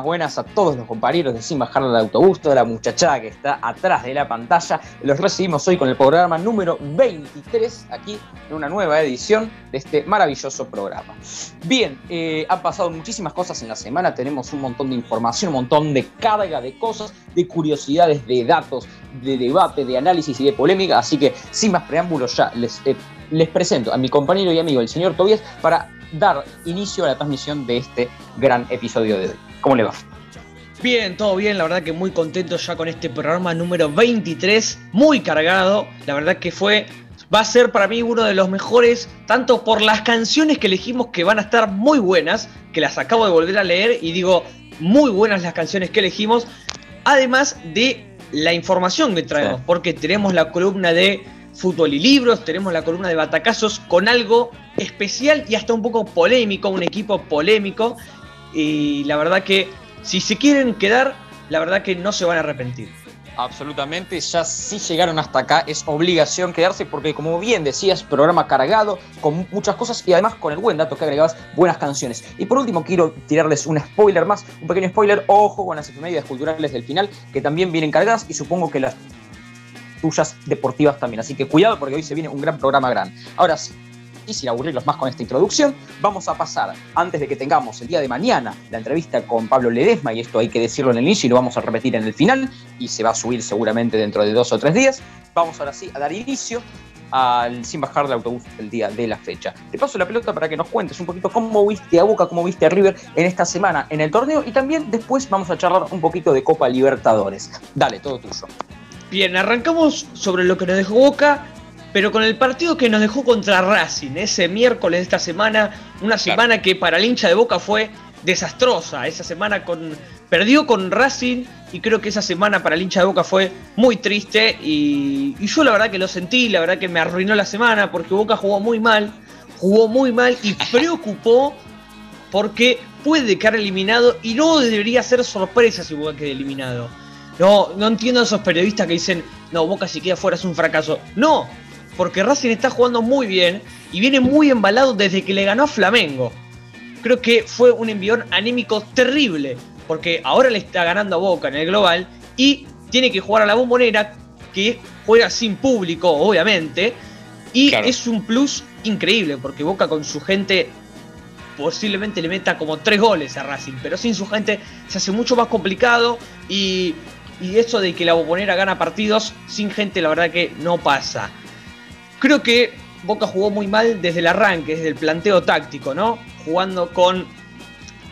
Buenas, a todos los compañeros de Sin Bajar del Autobús, toda la muchachada que está atrás de la pantalla. Los recibimos hoy con el programa número 23, aquí en una nueva edición de este maravilloso programa. Bien, eh, han pasado muchísimas cosas en la semana, tenemos un montón de información, un montón de carga de cosas, de curiosidades, de datos, de debate, de análisis y de polémica, así que sin más preámbulos ya les, eh, les presento a mi compañero y amigo, el señor Tobias, para dar inicio a la transmisión de este gran episodio de hoy. ¿Cómo le va? Bien, todo bien, la verdad que muy contento ya con este programa número 23, muy cargado, la verdad que fue, va a ser para mí uno de los mejores, tanto por las canciones que elegimos que van a estar muy buenas, que las acabo de volver a leer y digo, muy buenas las canciones que elegimos, además de la información que traemos, porque tenemos la columna de fútbol y libros, tenemos la columna de batacazos con algo especial y hasta un poco polémico, un equipo polémico. Y la verdad que si se quieren quedar, la verdad que no se van a arrepentir. Absolutamente, ya si llegaron hasta acá es obligación quedarse porque como bien decías, programa cargado con muchas cosas y además con el buen dato que agregabas, buenas canciones. Y por último quiero tirarles un spoiler más, un pequeño spoiler, ojo con las efemérides culturales del final que también vienen cargadas y supongo que las tuyas deportivas también. Así que cuidado porque hoy se viene un gran programa grande. Ahora sí, y sin aburrirlos más con esta introducción, vamos a pasar, antes de que tengamos el día de mañana la entrevista con Pablo Ledesma, y esto hay que decirlo en el inicio y lo vamos a repetir en el final, y se va a subir seguramente dentro de dos o tres días, vamos ahora sí a dar inicio al sin bajar del autobús el día de la fecha. Te paso la pelota para que nos cuentes un poquito cómo viste a Boca, cómo viste a River en esta semana en el torneo y también después vamos a charlar un poquito de Copa Libertadores. Dale, todo tuyo. Bien, arrancamos sobre lo que nos dejó Boca, pero con el partido que nos dejó contra Racing, ese miércoles de esta semana, una semana que para el hincha de Boca fue desastrosa. Esa semana con, perdió con Racing y creo que esa semana para el hincha de Boca fue muy triste y, y, yo la verdad que lo sentí, la verdad que me arruinó la semana porque Boca jugó muy mal, jugó muy mal y preocupó porque puede quedar eliminado y no debería ser sorpresa si Boca queda eliminado. No, no entiendo a esos periodistas que dicen, no, Boca si queda fuera es un fracaso. No, porque Racing está jugando muy bien y viene muy embalado desde que le ganó a Flamengo. Creo que fue un envión anímico terrible, porque ahora le está ganando a Boca en el global y tiene que jugar a la bombonera, que juega sin público, obviamente, y es un plus increíble, porque Boca con su gente posiblemente le meta como tres goles a Racing, pero sin su gente se hace mucho más complicado y y eso de que la Bombonera gana partidos sin gente, la verdad que no pasa. Creo que Boca jugó muy mal desde el arranque, desde el planteo táctico, ¿no? Jugando con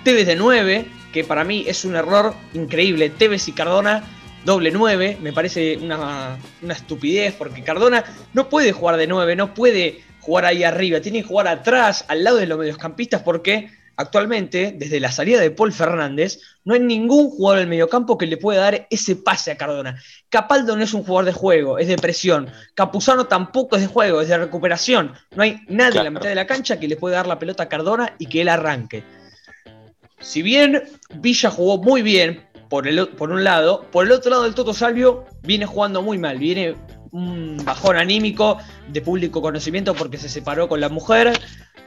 Tevez de 9, que para mí es un error increíble. Tevez y Cardona, doble 9, me parece una, una estupidez, porque Cardona no puede jugar de 9, no puede jugar ahí arriba, tiene que jugar atrás, al lado de los mediocampistas, porque actualmente, desde la salida de Paul Fernández, no hay ningún jugador del mediocampo que le pueda dar ese pase a Cardona. Capaldo no es un jugador de juego, es de presión. Capuzano tampoco es de juego, es de recuperación. No hay nadie en la mitad de la cancha que le pueda dar la pelota a Cardona y que él arranque. Si bien Villa jugó muy bien por, el, por un lado, por el otro lado el Toto Salvio viene jugando muy mal, viene un bajón anímico de público conocimiento porque se separó con la mujer,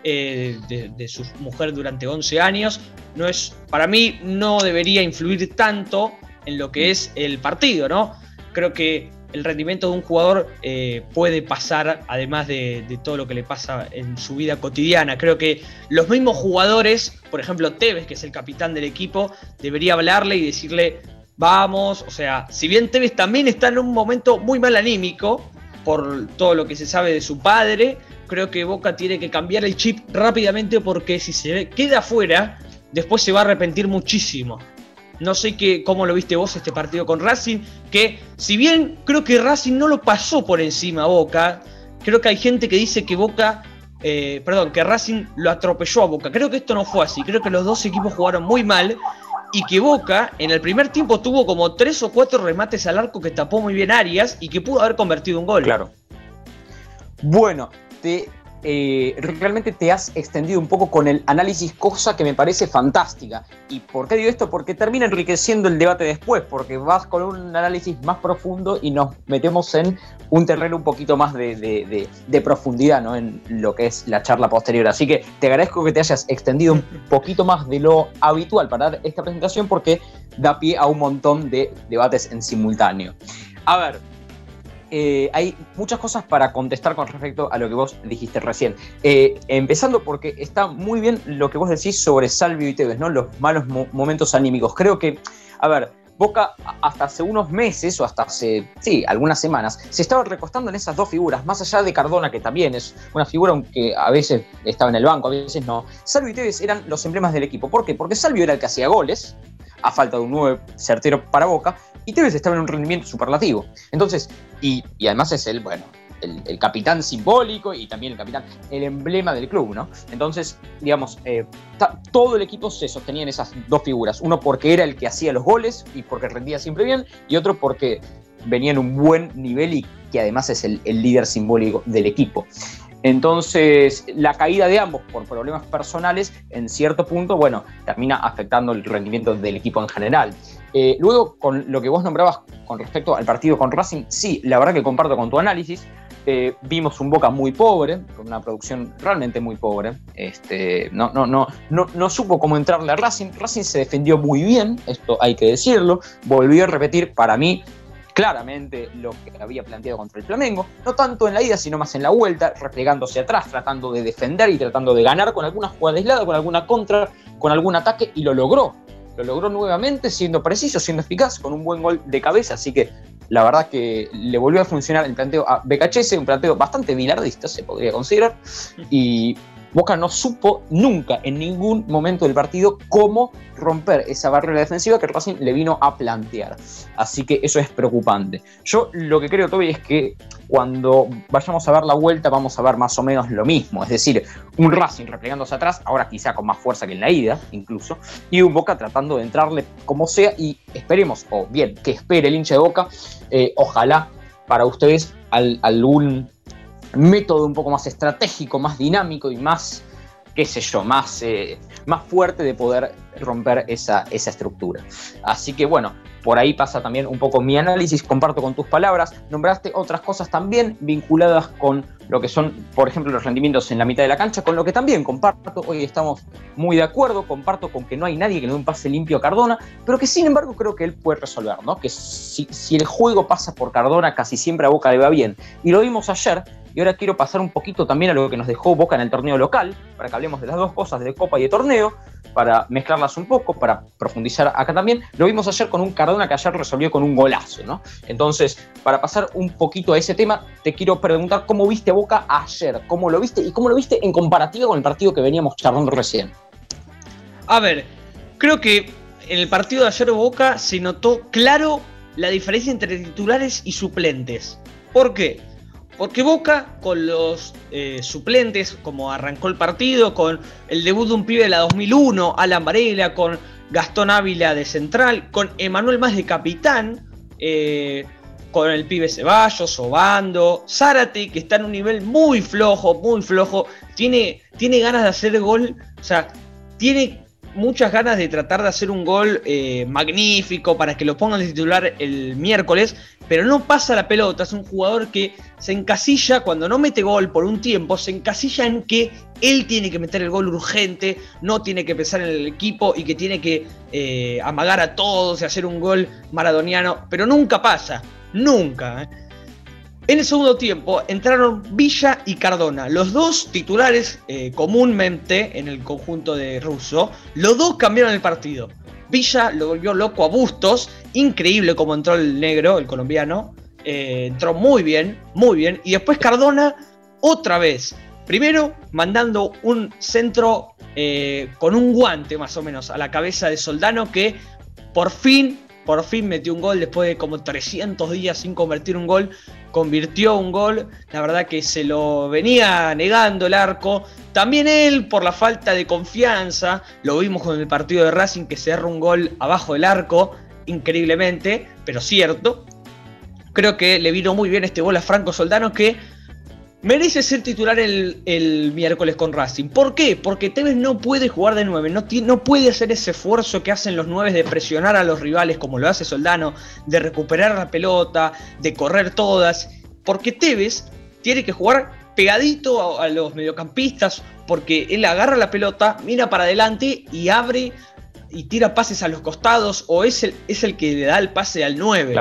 eh, de, su mujer durante 11 años. No es, para mí no debería influir tanto en lo que es el partido, ¿no? Creo que el rendimiento de un jugador eh, puede pasar, además de, todo lo que le pasa en su vida cotidiana. Creo que los mismos jugadores, por ejemplo Tevez, que es el capitán del equipo, debería hablarle y decirle, vamos, o sea, si bien Tevez también está en un momento muy mal anímico, por todo lo que se sabe de su padre, creo que Boca tiene que cambiar el chip rápidamente porque si se queda afuera, después se va a arrepentir muchísimo. No sé qué, cómo lo viste vos este partido con Racing, que si bien creo que Racing no lo pasó por encima a Boca, creo que hay gente que dice que Boca, eh, perdón, que Racing lo atropelló a Boca. Creo que esto no fue así, creo que los dos equipos jugaron muy mal y que Boca en el primer tiempo tuvo como tres o cuatro remates al arco que tapó muy bien Arias y que pudo haber convertido un gol. Claro. Bueno, te eh, realmente te has extendido un poco con el análisis, cosa que me parece fantástica. ¿Y por qué digo esto? Porque termina enriqueciendo el debate después, porque vas con un análisis más profundo y nos metemos en un terreno un poquito más de, profundidad ¿no? en lo que es la charla posterior. Así que te agradezco que te hayas extendido un poquito más de lo habitual para dar esta presentación porque da pie a un montón de debates en simultáneo. A ver, eh, hay muchas cosas para contestar con respecto a lo que vos dijiste recién. Eh, empezando porque está muy bien lo que vos decís sobre Salvio y Tevez, ¿no? Los malos momentos anímicos. Creo que, a ver, Boca hasta hace unos meses o hasta hace, sí, algunas semanas, se estaba recostando en esas dos figuras, más allá de Cardona, que también es una figura que a veces estaba en el banco, a veces no. Salvio y Tevez eran los emblemas del equipo. ¿Por qué? Porque Salvio era el que hacía goles, a falta de un 9 certero para Boca, y Tevez estaba en un rendimiento superlativo. Entonces, y, además es el, bueno, el, capitán simbólico y también el capitán, el emblema del club, ¿no? Entonces, digamos, eh, todo el equipo se sostenía en esas dos figuras. Uno porque era el que hacía los goles y porque rendía siempre bien, y otro porque venía en un buen nivel y que además es el líder simbólico del equipo. Entonces, la caída de ambos por problemas personales, en cierto punto, bueno, termina afectando el rendimiento del equipo en general. Eh, luego, con lo que vos nombrabas con respecto al partido con Racing, sí, la verdad que comparto con tu análisis. Eh, vimos un Boca muy pobre, con una producción realmente muy pobre. Este, no, no, no, no, no supo cómo entrarle a Racing. Racing se defendió muy bien, esto hay que decirlo. Volvió a repetir, para mí, claramente lo que había planteado contra el Flamengo, no tanto en la ida, sino más en la vuelta, replegándose atrás, tratando de defender y tratando de ganar con alguna jugada aislada, con alguna contra, con algún ataque, y lo logró. Lo logró nuevamente, siendo preciso, siendo eficaz, con un buen gol de cabeza, así que la verdad que le volvió a funcionar el planteo a BKHS, un planteo bastante milardista, se podría considerar, y Boca no supo nunca en ningún momento del partido cómo romper esa barrera defensiva que Racing le vino a plantear. Así que eso es preocupante. Yo lo que creo, Toby, es que cuando vayamos a ver la vuelta vamos a ver más o menos lo mismo. Es decir, un Racing replegándose atrás, ahora quizá con más fuerza que en la ida incluso, y un Boca tratando de entrarle como sea y esperemos, o bien, que espere el hincha de Boca, eh, ojalá para ustedes algún método un poco más estratégico, más dinámico y más, qué sé yo, más, eh, más fuerte de poder romper esa, esa estructura. Así que bueno, por ahí pasa también un poco mi análisis, comparto con tus palabras. Nombraste otras cosas también vinculadas con lo que son, por ejemplo, los rendimientos en la mitad de la cancha, con lo que también comparto, hoy estamos muy de acuerdo, comparto con que no hay nadie que le dé un pase limpio a Cardona, pero que sin embargo creo que él puede resolver, ¿no? Que si, si el juego pasa por Cardona, casi siempre a Boca le va bien. Y lo vimos ayer, y ahora quiero pasar un poquito también a lo que nos dejó Boca en el torneo local, para que hablemos de las dos cosas, de Copa y de torneo, para mezclarlas un poco, para profundizar acá también. Lo vimos ayer con un Cardona que ayer resolvió con un golazo, ¿no? Entonces, para pasar un poquito a ese tema, te quiero preguntar cómo viste Boca ayer, cómo lo viste y cómo lo viste en comparativa con el partido que veníamos charlando recién. A ver, creo que en el partido de ayer Boca se notó claro la diferencia entre titulares y suplentes. ¿Por qué? Porque Boca, con los eh, suplentes, como arrancó el partido, con el debut de un pibe de la 2001, Alan Varela, con Gastón Ávila de central, con Emanuel Más de capitán, eh, con el pibe Ceballos, Obando, Zárate, que está en un nivel muy flojo, muy flojo, tiene, tiene ganas de hacer gol, o sea, tiene muchas ganas de tratar de hacer un gol eh, magnífico para que lo pongan de titular el miércoles, pero no pasa la pelota. Es un jugador que se encasilla cuando no mete gol por un tiempo, se encasilla en que él tiene que meter el gol urgente, no tiene que pensar en el equipo y que tiene que eh, amagar a todos y hacer un gol maradoniano, pero nunca pasa, nunca. ¿eh? En el segundo tiempo entraron Villa y Cardona, los dos titulares eh, comúnmente en el conjunto de Russo. Los dos cambiaron el partido. Villa lo volvió loco a Bustos, increíble como entró el negro, el colombiano. Eh, entró muy bien, muy bien. Y después Cardona, otra vez. Primero mandando un centro eh, con un guante más o menos a la cabeza de Soldano que por fin por fin metió un gol después de como 300 días sin convertir un gol. Convirtió un gol. La verdad que se lo venía negando el arco. También él por la falta de confianza. Lo vimos con el partido de Racing que se un gol abajo del arco. Increíblemente, pero cierto. Creo que le vino muy bien este gol a Franco Soldano que merece ser titular el, miércoles con Racing. ¿Por qué? Porque Tevez no puede jugar de 9, no, no puede hacer ese esfuerzo que hacen los 9 de presionar a los rivales como lo hace Soldano, de recuperar la pelota, de correr todas. Porque Tevez tiene que jugar pegadito a, los mediocampistas, porque él agarra la pelota, mira para adelante y abre y tira pases a los costados, o es el, es el que le da el pase al 9.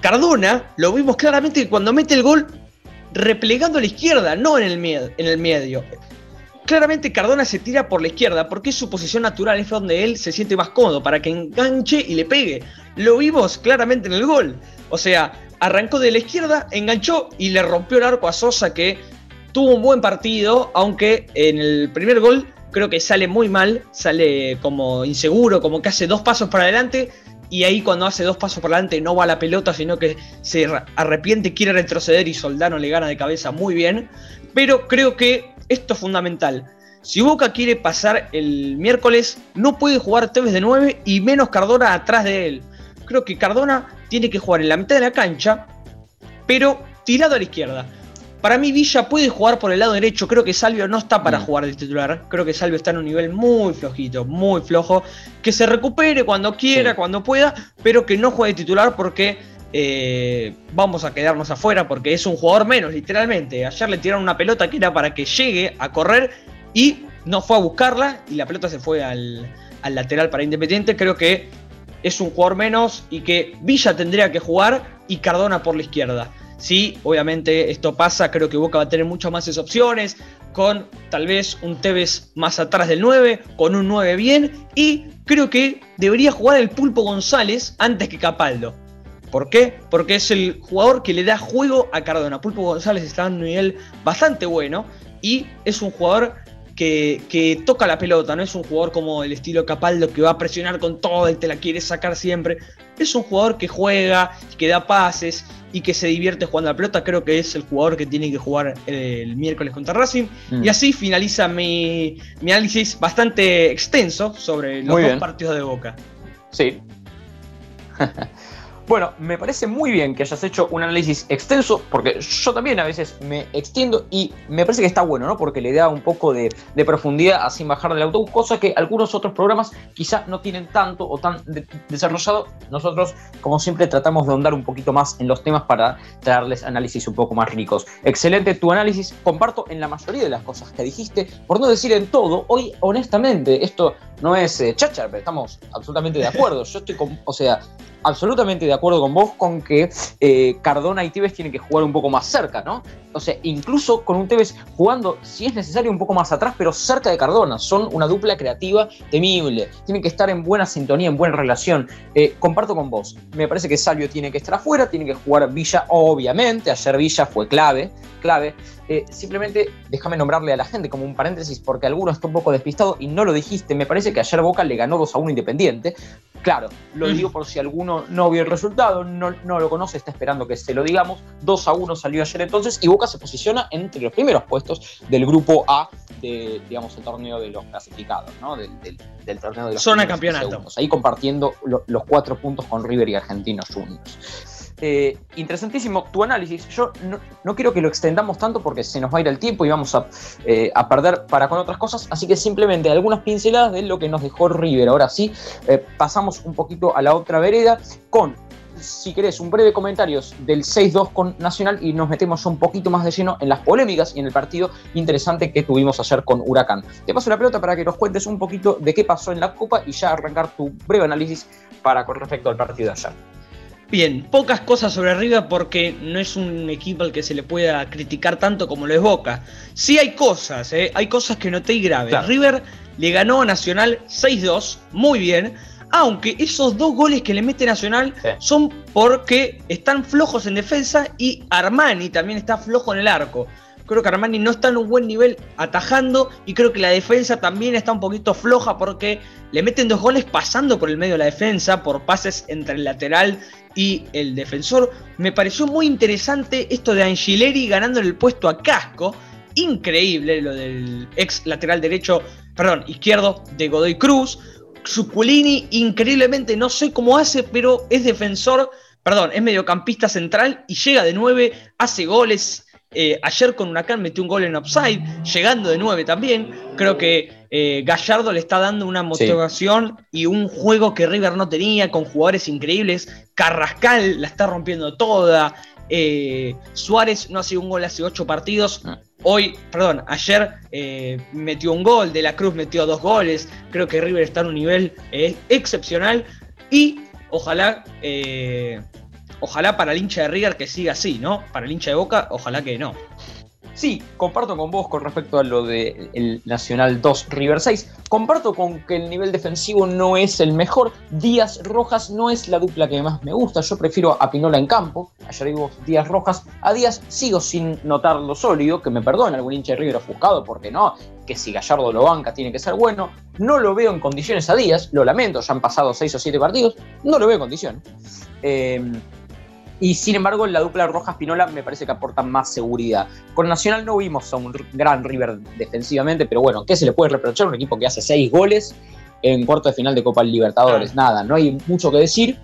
Cardona, lo vimos claramente que cuando mete el gol, replegando a la izquierda, no en el, en el medio. Claramente Cardona se tira por la izquierda porque es su posición natural, es donde él se siente más cómodo, para que enganche y le pegue. Lo vimos claramente en el gol. O sea, arrancó de la izquierda, enganchó y le rompió el arco a Sosa que tuvo un buen partido, aunque en el primer gol creo que sale muy mal, sale como inseguro, como que hace dos pasos para adelante y ahí cuando hace dos pasos para adelante no va a la pelota, sino que se arrepiente, quiere retroceder y Soldano le gana de cabeza muy bien. Pero creo que esto es fundamental. Si Boca quiere pasar el miércoles, no puede jugar Tevez de 9 y menos Cardona atrás de él. Creo que Cardona tiene que jugar en la mitad de la cancha, pero tirado a la izquierda. Para mí Villa puede jugar por el lado derecho, creo que Salvio no está para mm. jugar de titular, creo que Salvio está en un nivel muy flojito, muy flojo, que se recupere cuando quiera, cuando pueda, pero que no juegue de titular porque eh, vamos a quedarnos afuera porque es un jugador menos, literalmente. Ayer le tiraron una pelota que era para que llegue a correr y no fue a buscarla y la pelota se fue al, al lateral para Independiente, creo que es un jugador menos y que Villa tendría que jugar y Cardona por la izquierda. Sí, obviamente esto pasa, creo que Boca va a tener muchas más opciones, con tal vez un Tevez más atrás del 9, con un 9 bien, y creo que debería jugar el Pulpo González antes que Capaldo. ¿Por qué? Porque es el jugador que le da juego a Cardona. Pulpo González está en un nivel bastante bueno y es un jugador que, que, toca la pelota, no es un jugador como el estilo Capaldo que va a presionar con todo y te la quiere sacar siempre. Es un jugador que juega, que da pases y que se divierte jugando a la pelota, creo que es el jugador que tiene que jugar el miércoles contra Racing. Mm. Y así finaliza mi, análisis bastante extenso sobre los dos partidos de Boca. Sí. Bueno, me parece muy bien que hayas hecho un análisis extenso, porque yo también a veces me extiendo y me parece que está bueno, ¿no? Porque le da un poco de, profundidad a sin bajar del autobús, cosa que algunos otros programas quizá no tienen tanto o tan desarrollado. Nosotros, como siempre, tratamos de ahondar un poquito más en los temas para traerles análisis un poco más ricos. Excelente tu análisis, comparto en la mayoría de las cosas que dijiste, por no decir en todo. Hoy, honestamente, esto no es eh, pero estamos absolutamente de acuerdo. Yo estoy con, o sea, absolutamente de acuerdo con vos con que eh, Cardona y Tevez tienen que jugar un poco más cerca, ¿no? O sea, incluso con un Tevez jugando, si es necesario, un poco más atrás, pero cerca de Cardona. Son una dupla creativa temible. Tienen que estar en buena sintonía, en buena relación. Eh, comparto con vos. Me parece que Salvio tiene que estar afuera, tiene que jugar Villa, obviamente. Ayer Villa fue clave, clave. Eh, simplemente déjame nombrarle a la gente como un paréntesis, porque alguno está un poco despistado y no lo dijiste. Me parece que ayer Boca le ganó 2 a 1 Independiente. Claro, lo mm. digo por si alguno no vio el resultado, no, no, lo conoce, está esperando que se lo digamos. 2 a 1 salió ayer entonces y Boca se posiciona entre los primeros puestos del grupo A de, digamos, el torneo de los clasificados, ¿no? Del, torneo de los Zona campeonato. Ahí compartiendo los cuatro puntos con River y Argentinos Juniors. Eh, interesantísimo tu análisis. Yo no, quiero que lo extendamos tanto porque se nos va a ir el tiempo y vamos a, eh, perder para con otras cosas. Así que simplemente algunas pinceladas de lo que nos dejó River. Ahora sí, eh, pasamos un poquito a la otra vereda con, si querés, un breve comentario del 6-2 con Nacional y nos metemos un poquito más de lleno en las polémicas y en el partido interesante que tuvimos ayer con Huracán. Te paso la pelota para que nos cuentes un poquito de qué pasó en la Copa y ya arrancar tu breve análisis para con respecto al partido de ayer. Bien, pocas cosas sobre River porque no es un equipo al que se le pueda criticar tanto como lo es Boca. Sí hay cosas, ¿eh? hay cosas que noté y graves. River le ganó a Nacional 6-2, muy bien, aunque esos dos goles que le mete Nacional son porque están flojos en defensa y Armani también está flojo en el arco. Creo que Armani no está en un buen nivel atajando y creo que la defensa también está un poquito floja porque le meten dos goles pasando por el medio de la defensa, por pases entre el lateral y el defensor. Me pareció muy interesante esto de Angileri ganando el puesto a Casco. Increíble lo del ex lateral derecho, perdón, izquierdo de Godoy Cruz. Zuculini, increíblemente, no sé cómo hace, pero es defensor, perdón, es mediocampista central y llega de nueve, hace goles Eh, ayer con Huracán metió un gol en offside, llegando de 9 también. Creo que eh, Gallardo le está dando una motivación y un juego que River no tenía, con jugadores increíbles. Carrascal la está rompiendo toda. Eh, Suárez no ha sido un gol hace 8 partidos. Ah. Hoy, perdón, ayer metió un gol, De la Cruz metió dos goles. Creo que River está en un nivel excepcional. Y ojalá Ojalá para el hincha de River que siga así, ¿no? Para el hincha de Boca, ojalá que no. Sí, comparto con vos con respecto a lo del Nacional 2 River 6. Comparto con que el nivel defensivo no es el mejor. Díaz Rojas no es la dupla que más me gusta. Yo prefiero a Pinola en campo. Ayer digo Díaz Rojas. A Díaz sigo sin notar lo sólido. Que me perdone algún hincha de River ofuscado porque no. Que si Gallardo lo banca tiene que ser bueno. No lo veo en condiciones a Díaz. Lo lamento, ya han pasado 6 o 7 partidos. No lo veo en condiciones. Eh, y sin embargo, la dupla Rojas-Pinola me parece que aporta más seguridad. Con Nacional no vimos a un gran River defensivamente, pero bueno, ¿qué se le puede reprochar a un equipo que hace seis goles en cuarto de final de Copa Libertadores? Nada, no hay mucho que decir.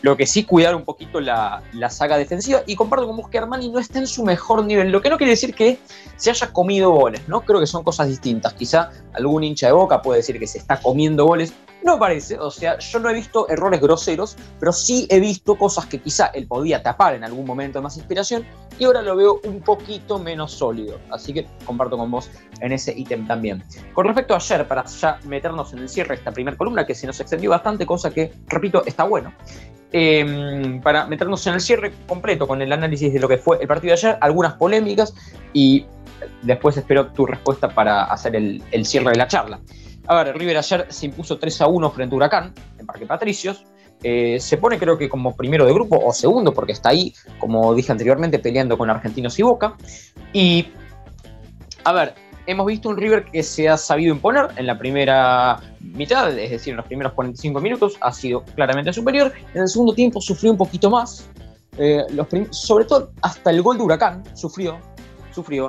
Lo que sí, cuidar un poquito la, saga defensiva. Y comparto con vos que Armani no está en su mejor nivel. Lo que no quiere decir que se haya comido goles, ¿no? Creo que son cosas distintas. Quizá algún hincha de boca puede decir que se está comiendo goles. No parece, o sea, yo no he visto errores groseros, pero sí he visto cosas que quizá él podía tapar en algún momento de más inspiración y ahora lo veo un poquito menos sólido. Así que comparto con vos en ese ítem también. Con respecto a ayer, para ya meternos en el cierre de esta primera columna, que se nos extendió bastante, cosa que, repito, está bueno. Em, para meternos en el cierre completo con el análisis de lo que fue el partido de ayer, algunas polémicas y después espero tu respuesta para hacer el, el cierre de la charla. A ver, River ayer se impuso 3 a 1 frente a Huracán en Parque Patricios. Eh, se pone creo que como primero de grupo o segundo porque está ahí, como dije anteriormente, peleando con Argentinos y Boca. Y, a ver, hemos visto un River que se ha sabido imponer en la primera mitad, es decir, en los primeros 45 minutos, ha sido claramente superior. En el segundo tiempo sufrió un poquito más, eh, sobre todo hasta el gol de Huracán, sufrió, sufrió.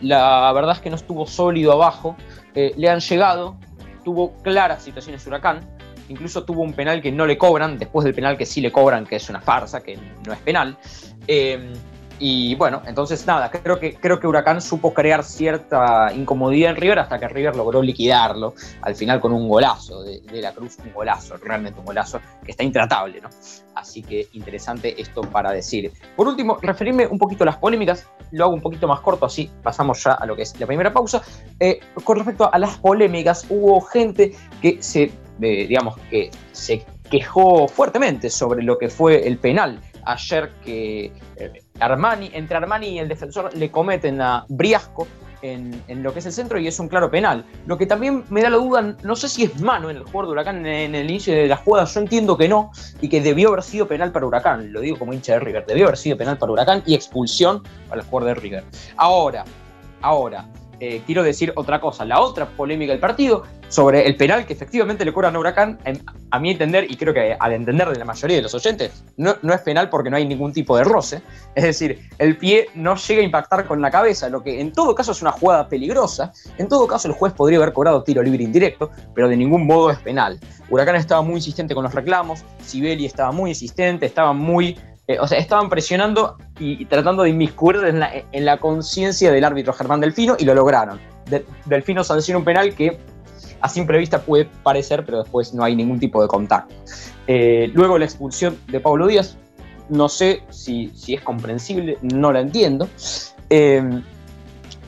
La verdad es que no estuvo sólido abajo, eh, le han llegado, tuvo claras situaciones Huracán, incluso tuvo un penal que no le cobran, después del penal que sí le cobran, que es una farsa, que no es penal. Eh, y bueno, entonces nada, creo que, creo que Huracán supo crear cierta incomodidad en River hasta que River logró liquidarlo al final con un golazo de, la Cruz, un golazo, realmente un golazo que está intratable, ¿no? Así que interesante esto para decir. Por último, referirme un poquito a las polémicas, lo hago un poquito más corto, así pasamos ya a lo que es la primera pausa. Eh, con respecto a las polémicas, hubo gente que se, eh, digamos, que se quejó fuertemente sobre lo que fue el penal ayer que eh, Armani, entre Armani y el defensor le cometen a Briasco en, lo que es el centro y es un claro penal. Lo que también me da la duda, no sé si es mano en el jugador de Huracán en, el inicio de la jugada, yo entiendo que no y que debió haber sido penal para Huracán, lo digo como hincha de River, debió haber sido penal para Huracán y expulsión para el jugador de River. Ahora, ahora, eh, quiero decir otra cosa. La otra polémica del partido sobre el penal que efectivamente le cobran a Huracán, a mi entender, y creo que al entender de la mayoría de los oyentes, no, no, es penal porque no hay ningún tipo de roce. Es decir, el pie no llega a impactar con la cabeza, lo que en todo caso es una jugada peligrosa. En todo caso, el juez podría haber cobrado tiro libre indirecto, pero de ningún modo es penal. Huracán estaba muy insistente con los reclamos, Sibeli estaba muy insistente, estaba muy eh, o sea, estaban presionando y, tratando de inmiscuir en la, en la conciencia del árbitro Germán Delfino y lo lograron. Delfino sancionó un penal que a simple vista puede parecer, pero después no hay ningún tipo de contacto. Eh, luego la expulsión de Pablo Díaz, no sé si, si es comprensible, no la entiendo. Eh,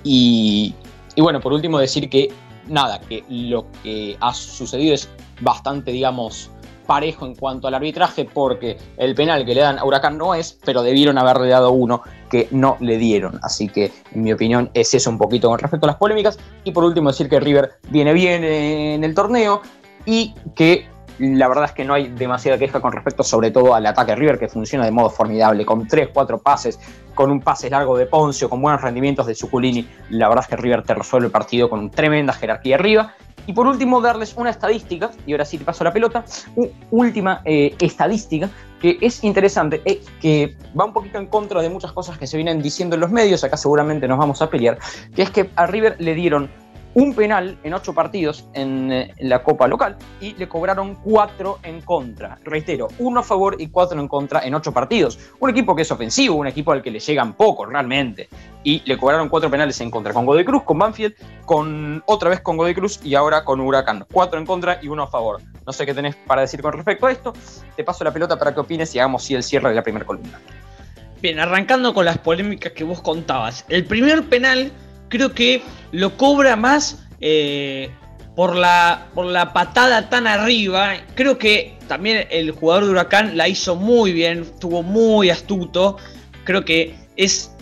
y, y bueno, por último decir que nada, que lo que ha sucedido es bastante, digamos, parejo en cuanto al arbitraje porque el penal que le dan a Huracán no es, pero debieron haberle dado uno que no le dieron. Así que, en mi opinión, es eso un poquito con respecto a las polémicas. Y por último, decir que River viene bien en el torneo y que la verdad es que no hay demasiada queja con respecto sobre todo al ataque River que funciona de modo formidable, con 3, 4 pases, con un pase largo de Poncio, con buenos rendimientos de Suculini. La verdad es que River te resuelve el partido con tremenda jerarquía arriba y por último, darles una estadística, y ahora sí te paso la pelota, una última eh, estadística que es interesante, eh, que va un poquito en contra de muchas cosas que se vienen diciendo en los medios, acá seguramente nos vamos a pelear, que es que a River le dieron un penal en ocho partidos en, eh, la Copa local y le cobraron cuatro en contra. Reitero, uno a favor y cuatro en contra en ocho partidos. Un equipo que es ofensivo, un equipo al que le llegan poco realmente. Y le cobraron cuatro penales en contra con Godoy Cruz, con Banfield, con otra vez con Godoy Cruz y ahora con Huracán. Cuatro en contra y uno a favor. No sé qué tenés para decir con respecto a esto. Te paso la pelota para que opines y hagamos sí el cierre de la primera columna. Bien, arrancando con las polémicas que vos contabas. El primer penal creo que lo cobra más eh, por, la, por la patada tan arriba. Creo que también el jugador de Huracán la hizo muy bien, estuvo muy astuto. Creo que es,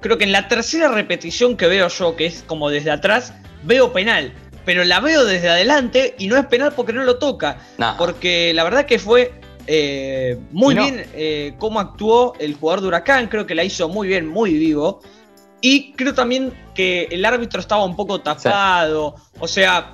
creo que en la tercera repetición que veo yo, que es como desde atrás, veo penal. Pero la veo desde adelante y no es penal porque no lo toca. Porque la verdad que fue eh, muy bien eh, cómo actuó el jugador de Huracán. Creo que la hizo muy bien, muy vivo. Y creo también que el árbitro estaba un poco tapado. O sea,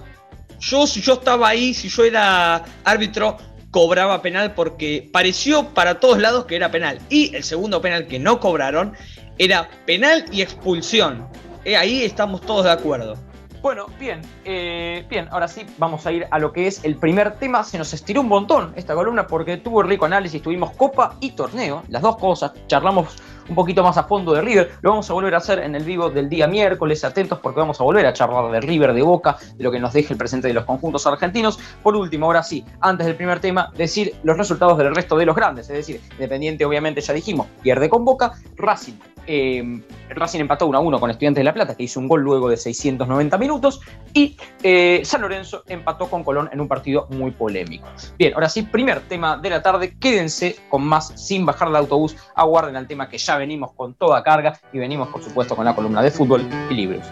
yo si yo estaba ahí, si yo era árbitro, cobraba penal porque pareció para todos lados que era penal. Y el segundo penal que no cobraron era penal y expulsión. Eh, ahí estamos todos de acuerdo. Bueno, bien, eh, bien, ahora sí vamos a ir a lo que es el primer tema. Se nos estiró un montón esta columna porque tuvo rico análisis, tuvimos copa y torneo, las dos cosas, charlamos un poquito más a fondo de River. Lo vamos a volver a hacer en el vivo del día miércoles. Atentos porque vamos a volver a charlar de River, de Boca, de lo que nos deje el presente de los conjuntos argentinos. Por último, ahora sí, antes del primer tema, decir los resultados del resto de los grandes. Es decir, Independiente, obviamente, ya dijimos, pierde con Boca. Racing eh, Racing empató 1 a 1 con Estudiantes de La Plata, que hizo un gol luego de 690 minutos. Y eh, San Lorenzo empató con Colón en un partido muy polémico. Bien, ahora sí, primer tema de la tarde, quédense con más sin bajar el autobús, aguarden al tema que ya venimos con toda carga y venimos por supuesto con la columna de fútbol y libros.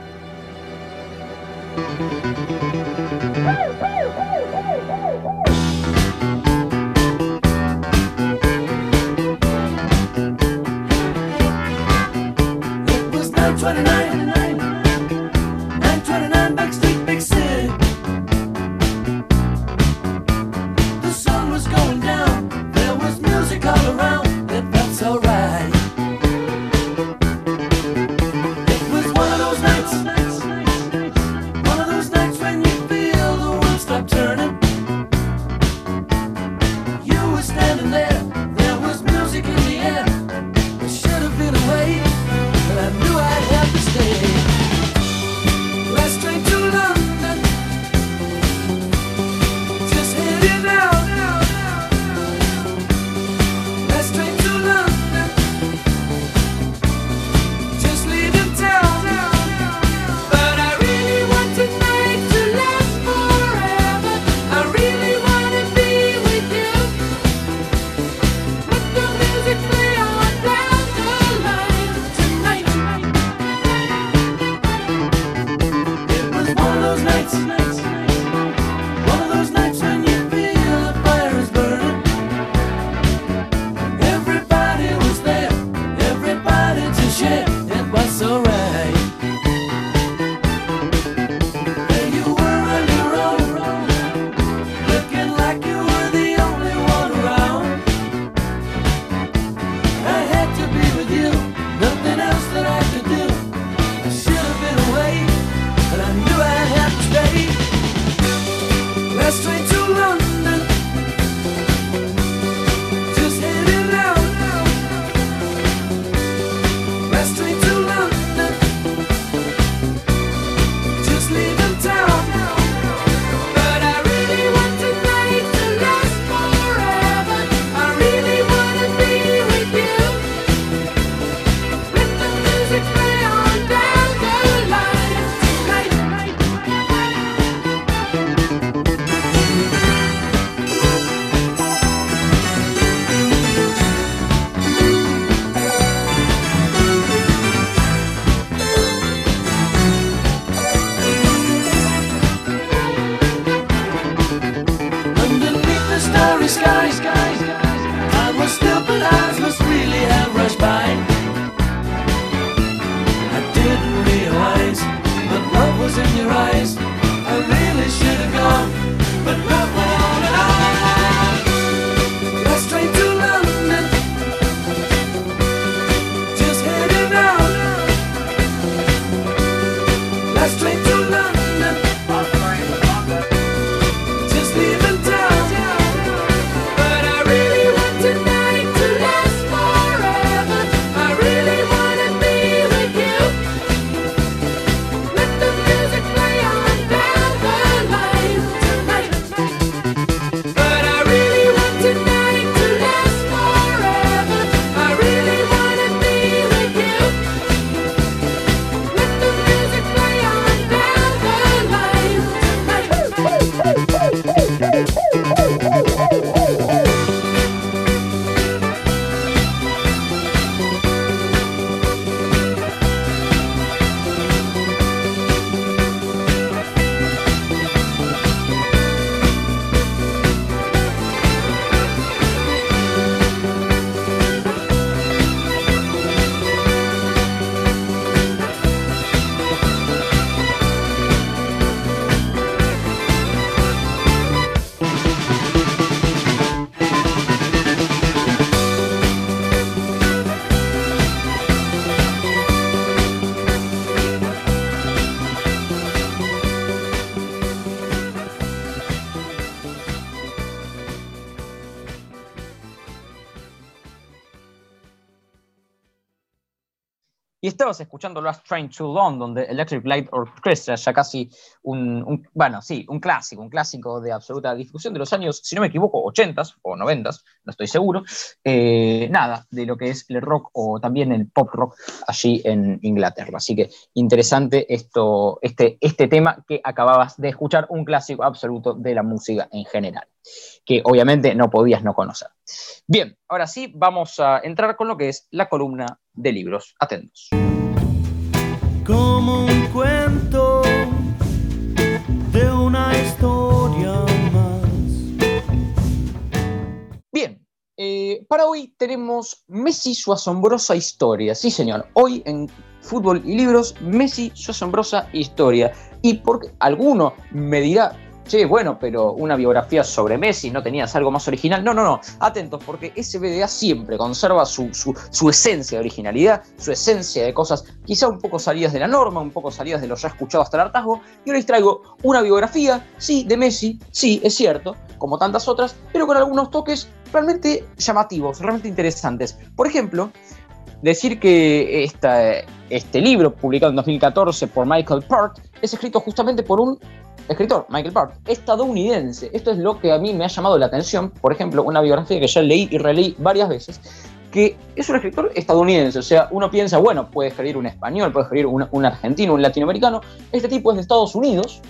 Estabas escuchando Last Train to London de Electric Light Orchestra, ya casi un, bueno, sí, un clásico, un clásico de absoluta difusión de los años, si no me equivoco, 80 o 90 no estoy seguro. Eh, nada, de lo que es el rock o también el pop rock allí en Inglaterra. Así que interesante esto, este, este tema que acababas de escuchar, un clásico absoluto de la música en general, que obviamente no podías no conocer. Bien, ahora sí, vamos a entrar con lo que es la columna de libros. Atentos. Como un cuento de una historia más. Bien, eh, para hoy tenemos Messi su asombrosa historia. Sí, señor. Hoy en Fútbol y Libros, Messi su asombrosa historia. Y porque alguno me dirá, che, bueno, pero una biografía sobre Messi, ¿no tenías algo más original? No, no, no, atentos, porque SBDA siempre conserva su, esencia de originalidad, su esencia de cosas quizá un poco salidas de la norma, un poco salidas de lo ya escuchado hasta el hartazgo, y hoy les traigo una biografía, sí, de Messi, sí, es cierto, como tantas otras, pero con algunos toques realmente llamativos, realmente interesantes. Por ejemplo, decir que este libro, publicado en 2014 por Michael Park, es escrito justamente por un escritor, Michael Park, estadounidense. Esto es lo que a mí me ha llamado la atención. Por ejemplo, una biografía que ya leí y releí varias veces, que es un escritor estadounidense. O sea, uno piensa, bueno, puede escribir un español, puede escribir un, argentino, un latinoamericano. Este tipo es de Estados Unidos.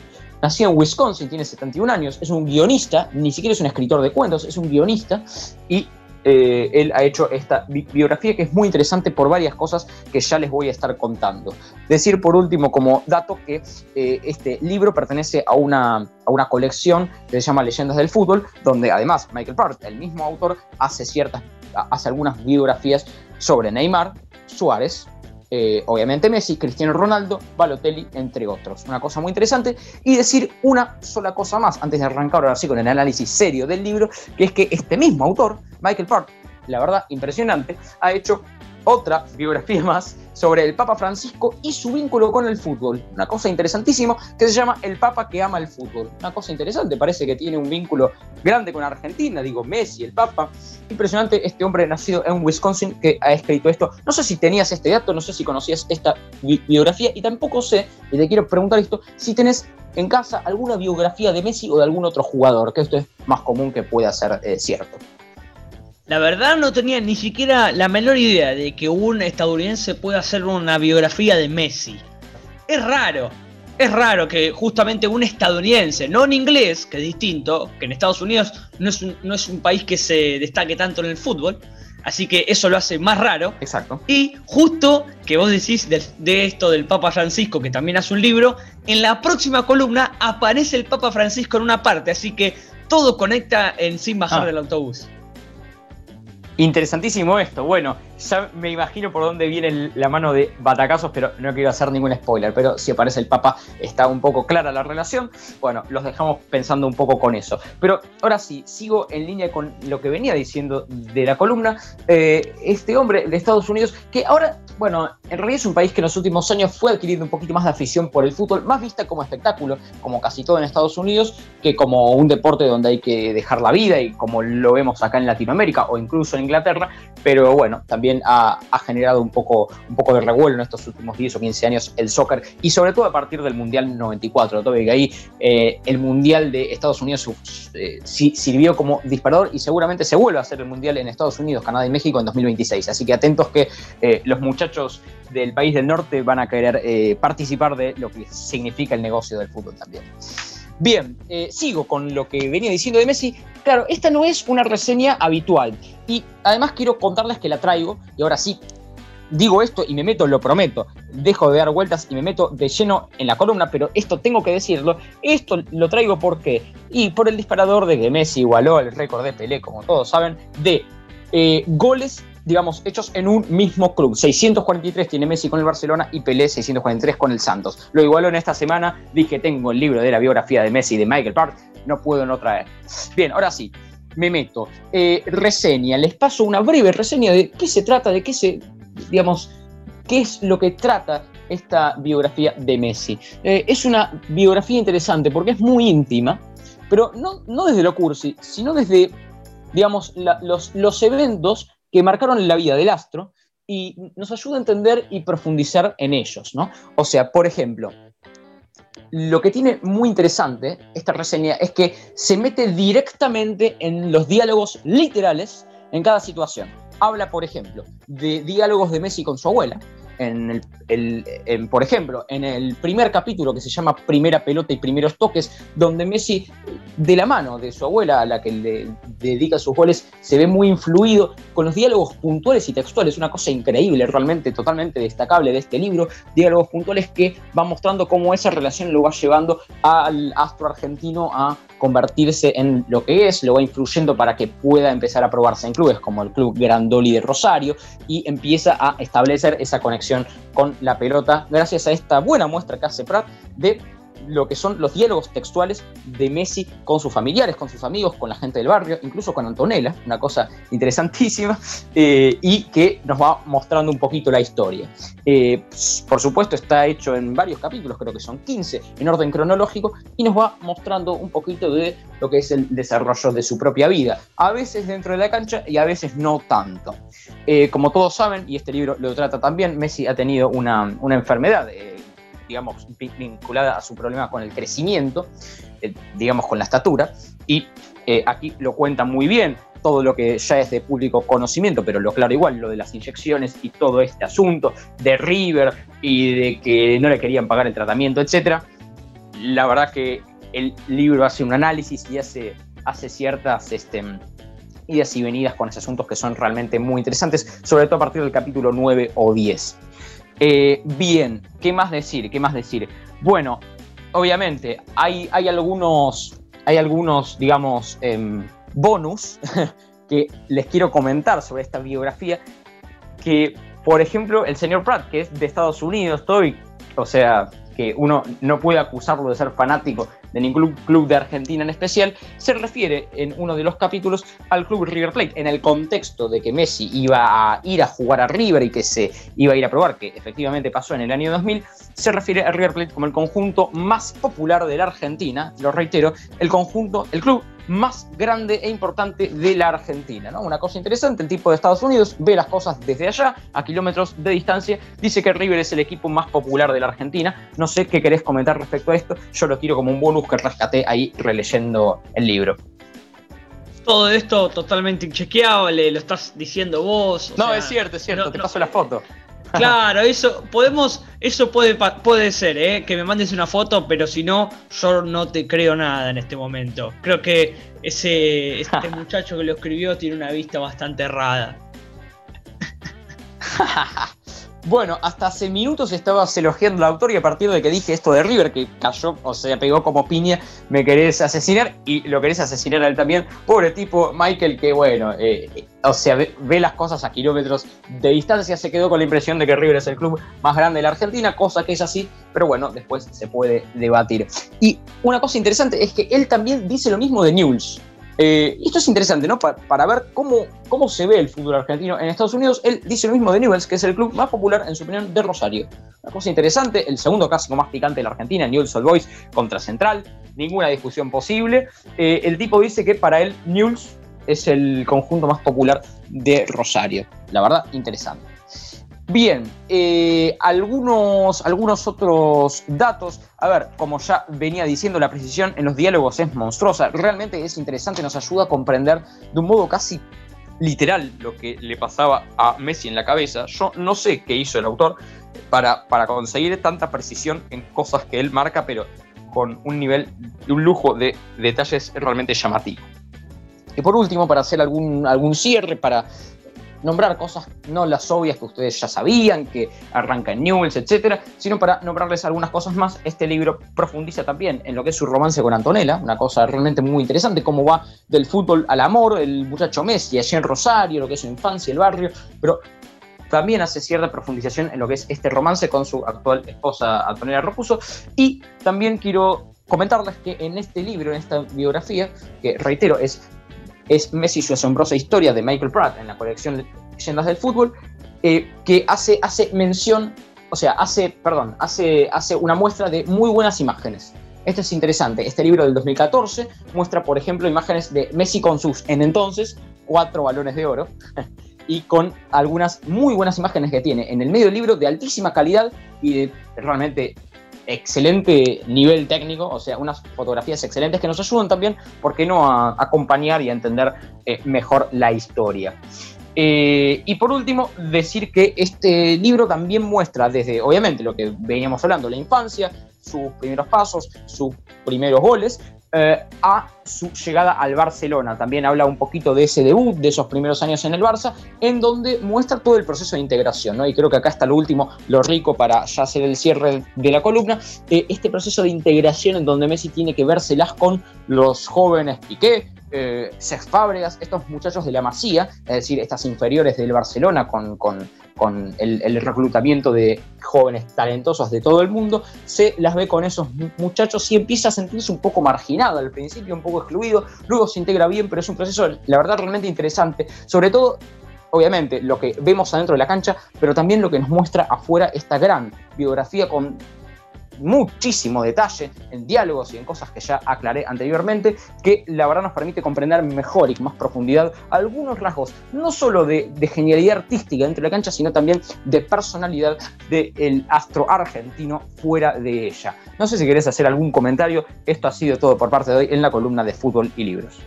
Nació en Wisconsin, tiene 71 años, es un guionista, ni siquiera es un escritor de cuentos, es un guionista y eh, él ha hecho esta biografía que es muy interesante por varias cosas que ya les voy a estar contando. Decir por último como dato que eh, este libro pertenece a una, a una colección que se llama Leyendas del Fútbol, donde además Michael Part, el mismo autor, hace ciertas, hace algunas biografías sobre Neymar, Suárez, eh, obviamente Messi, Cristiano Ronaldo, Balotelli, entre otros. Una cosa muy interesante. Y decir una sola cosa más antes de arrancar ahora sí con el análisis serio del libro, que es que este mismo autor, Michael Park, la verdad impresionante, ha hecho otra biografía más sobre el Papa Francisco y su vínculo con el fútbol. Una cosa interesantísima que se llama El Papa que ama el fútbol. Una cosa interesante, parece que tiene un vínculo grande con Argentina, digo Messi, el Papa. Impresionante este hombre nacido en Wisconsin que ha escrito esto. No sé si tenías este dato, no sé si conocías esta biografía y tampoco sé, y te quiero preguntar esto, si tenés en casa alguna biografía de Messi o de algún otro jugador, que esto es más común que pueda ser eh, cierto. La verdad no tenía ni siquiera la menor idea de que un estadounidense pueda hacer una biografía de Messi. Es raro, es raro que justamente un estadounidense, no en inglés, que es distinto, que en Estados Unidos no es un, no es un país que se destaque tanto en el fútbol, así que eso lo hace más raro. Exacto. Y justo que vos decís de, de, esto del Papa Francisco, que también hace un libro, en la próxima columna aparece el Papa Francisco en una parte, así que todo conecta en sin bajar ah. del autobús. Interesantísimo esto. Bueno, ya me imagino por dónde viene la mano de batacazos, pero no quiero hacer ningún spoiler. Pero si aparece el Papa, está un poco clara la relación. Bueno, los dejamos pensando un poco con eso. Pero ahora sí, sigo en línea con lo que venía diciendo de la columna. Eh, este hombre de Estados Unidos, que ahora, bueno, en realidad es un país que en los últimos años fue adquiriendo un poquito más de afición por el fútbol, más vista como espectáculo, como casi todo en Estados Unidos, que como un deporte donde hay que dejar la vida y como lo vemos acá en Latinoamérica o incluso en Inglaterra, pero bueno, también ha, generado un poco, un poco de revuelo en estos últimos 10 o 15 años el soccer y sobre todo a partir del Mundial 94, que ahí eh, el Mundial de Estados Unidos eh, sirvió como disparador y seguramente se vuelve a hacer el Mundial en Estados Unidos, Canadá y México en 2026, así que atentos que eh, los muchachos del país del norte van a querer participar de lo que significa el negocio del fútbol también. Bien, eh, sigo con lo que venía diciendo de Messi. Claro, esta no es una reseña habitual. Y además quiero contarles que la traigo, y ahora sí, digo esto y me meto, lo prometo, dejo de dar vueltas y me meto de lleno en la columna, pero esto tengo que decirlo. Esto lo traigo porque, y por el disparador de que Messi igualó el récord de Pelé, como todos saben, de eh, goles digamos, hechos en un mismo club. 643 tiene Messi con el Barcelona y Pelé 643 con el Santos. Lo igualó en esta semana, dije, tengo el libro de la biografía de Messi de Michael Park, no puedo no traer. Bien, ahora sí, me meto. Eh, reseña, les paso una breve reseña de qué se trata, de qué se, digamos, qué es lo que trata esta biografía de Messi. Eh, es una biografía interesante porque es muy íntima, pero no, no desde lo cursi, sino desde, digamos, los, los eventos que marcaron la vida del astro y nos ayuda a entender y profundizar en ellos, ¿no? O sea, por ejemplo, lo que tiene muy interesante esta reseña es que se mete directamente en los diálogos literales en cada situación. Habla, por ejemplo, de diálogos de Messi con su abuela, en el, por ejemplo, en el primer capítulo que se llama Primera pelota y primeros toques, donde Messi, de la mano de su abuela, a la que le dedica sus goles, se ve muy influido con los diálogos puntuales y textuales, una cosa increíble, realmente totalmente destacable de este libro, diálogos puntuales que van mostrando cómo esa relación lo va llevando al astro argentino a convertirse en lo que es, lo va influyendo para que pueda empezar a probarse en clubes como el Club Grandoli de Rosario y empieza a establecer esa conexión con la pelota gracias a esta buena muestra que hace Prat de lo que son los diálogos textuales de Messi con sus familiares, con sus amigos, con la gente del barrio, incluso con Antonella, una cosa interesantísima, eh, y que nos va mostrando un poquito la historia. Eh, por supuesto, está hecho en varios capítulos, creo que son 15, en orden cronológico, y nos va mostrando un poquito de lo que es el desarrollo de su propia vida, a veces dentro de la cancha y a veces no tanto. Eh, como todos saben, y este libro lo trata también, Messi ha tenido una, una enfermedad digamos, vinculada a su problema con el crecimiento, eh, digamos, con la estatura, y eh, aquí lo cuenta muy bien, todo lo que ya es de público conocimiento, pero lo claro igual, lo de las inyecciones y todo este asunto de River y de que no le querían pagar el tratamiento, etc. La verdad que el libro hace un análisis y hace, hace ciertas este, idas y venidas con esos asuntos que son realmente muy interesantes, sobre todo a partir del capítulo 9 o 10. Eh, bien, ¿qué más decir? ¿Qué más decir? Bueno, obviamente hay, hay algunos, hay algunos, digamos, em, bonus que les quiero comentar sobre esta biografía. Que, por ejemplo, el señor Pratt, que es de Estados Unidos, o sea, que uno no puede acusarlo de ser fanático de ningún club de Argentina en especial, se refiere en uno de los capítulos al club River Plate, en el contexto de que Messi iba a ir a jugar a River y que se iba a ir a probar, que efectivamente pasó en el año 2000, se refiere a River Plate como el conjunto más popular de la Argentina, lo reitero, el conjunto, el club más grande e importante de la Argentina. ¿no? Una cosa interesante, el tipo de Estados Unidos ve las cosas desde allá, a kilómetros de distancia, dice que River es el equipo más popular de la Argentina. No sé qué querés comentar respecto a esto, yo lo quiero como un bonus que rescaté ahí releyendo el libro. Todo esto totalmente inchequeable, lo estás diciendo vos. no, es cierto, es cierto, te paso la foto. Claro, eso podemos, eso puede, puede ser, ¿eh? que me mandes una foto, pero si no, yo no te creo nada en este momento. Creo que ese este muchacho que lo escribió tiene una vista bastante errada. Bueno, hasta hace minutos estabas elogiando al autor y a partir de que dije esto de River, que cayó, o sea, pegó como piña, me querés asesinar y lo querés asesinar a él también. Pobre tipo, Michael, que bueno, eh, o sea, ve, las cosas a kilómetros de distancia, se quedó con la impresión de que River es el club más grande de la Argentina, cosa que es así, pero bueno, después se puede debatir. Y una cosa interesante es que él también dice lo mismo de Newell's. Eh, esto es interesante, ¿no? Para, ver cómo, cómo se ve el fútbol argentino en Estados Unidos. Él dice lo mismo de Newell's, que es el club más popular, en su opinión, de Rosario. Una cosa interesante, el segundo clásico más picante de la Argentina, Newell's Old Boys contra Central. Ninguna discusión posible. Eh, el tipo dice que para él Newell's es el conjunto más popular de Rosario. La verdad, interesante. Bien, eh, algunos, algunos otros datos. A ver, como ya venía diciendo, la precisión en los diálogos es monstruosa. Realmente es interesante, nos ayuda a comprender de un modo casi literal lo que le pasaba a Messi en la cabeza. Yo no sé qué hizo el autor para, para conseguir tanta precisión en cosas que él marca, pero con un nivel, un lujo de detalles realmente llamativo. Y por último, para hacer algún, algún cierre, para nombrar cosas no las obvias que ustedes ya sabían, que arranca en Newells, etcétera, sino para nombrarles algunas cosas más. Este libro profundiza también en lo que es su romance con Antonella, una cosa realmente muy interesante, cómo va del fútbol al amor, el muchacho Messi, allí en Rosario, lo que es su infancia, el barrio, pero también hace cierta profundización en lo que es este romance con su actual esposa Antonella Rocuso. Y también quiero comentarles que en este libro, en esta biografía, que reitero, es es Messi su asombrosa historia de Michael Pratt en la colección Leyendas del Fútbol, eh, que hace, hace mención, o sea, hace, perdón, hace, hace una muestra de muy buenas imágenes. Esto es interesante. Este libro del 2014 muestra, por ejemplo, imágenes de Messi con sus, en entonces, cuatro balones de oro. y con algunas muy buenas imágenes que tiene en el medio libro de altísima calidad y realmente excelente nivel técnico, o sea, unas fotografías excelentes que nos ayudan también, ¿por qué no?, a acompañar y a entender eh, mejor la historia. Eh, y por último, decir que este libro también muestra desde, obviamente, lo que veníamos hablando, la infancia, sus primeros pasos, sus primeros goles, eh, a su llegada al Barcelona. También habla un poquito de ese debut, de esos primeros años en el Barça, en donde muestra todo el proceso de integración. ¿no? Y creo que acá está lo último, lo rico para ya hacer el cierre de la columna, eh, este proceso de integración en donde Messi tiene que vérselas con los jóvenes Piqué, eh, Sex Fábregas, estos muchachos de la Masía, es decir, estas inferiores del Barcelona con, con, el, reclutamiento de jóvenes talentosos de todo el mundo, se las ve con esos muchachos y empieza a sentirse un poco marginado al principio, un poco excluido, luego se integra bien, pero es un proceso, la verdad, realmente interesante, sobre todo obviamente lo que vemos adentro de la cancha, pero también lo que nos muestra afuera esta gran biografía con muchísimo detalle en diálogos y en cosas que ya aclaré anteriormente, que la verdad nos permite comprender mejor y con más profundidad algunos rasgos, no solo de, genialidad artística dentro de la cancha, sino también de personalidad del astro argentino fuera de ella. No sé si querés hacer algún comentario, esto ha sido todo por parte de hoy en la columna de fútbol y libros.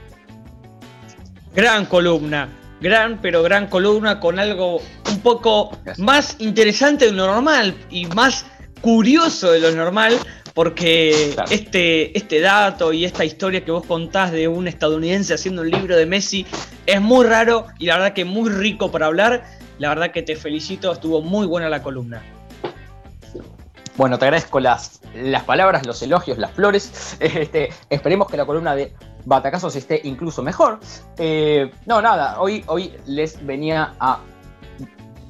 Gran columna, gran pero gran columna con algo un poco más interesante de lo normal y más curioso de lo normal, porque este, este dato y esta historia que vos contás de un estadounidense haciendo un libro de Messi es muy raro y la verdad que muy rico para hablar. La verdad que te felicito, estuvo muy buena la columna. Bueno, te agradezco las, las palabras, los elogios, las flores. Este, esperemos que la columna de Batacazos esté incluso mejor. Eh, no, nada, hoy, hoy les venía a,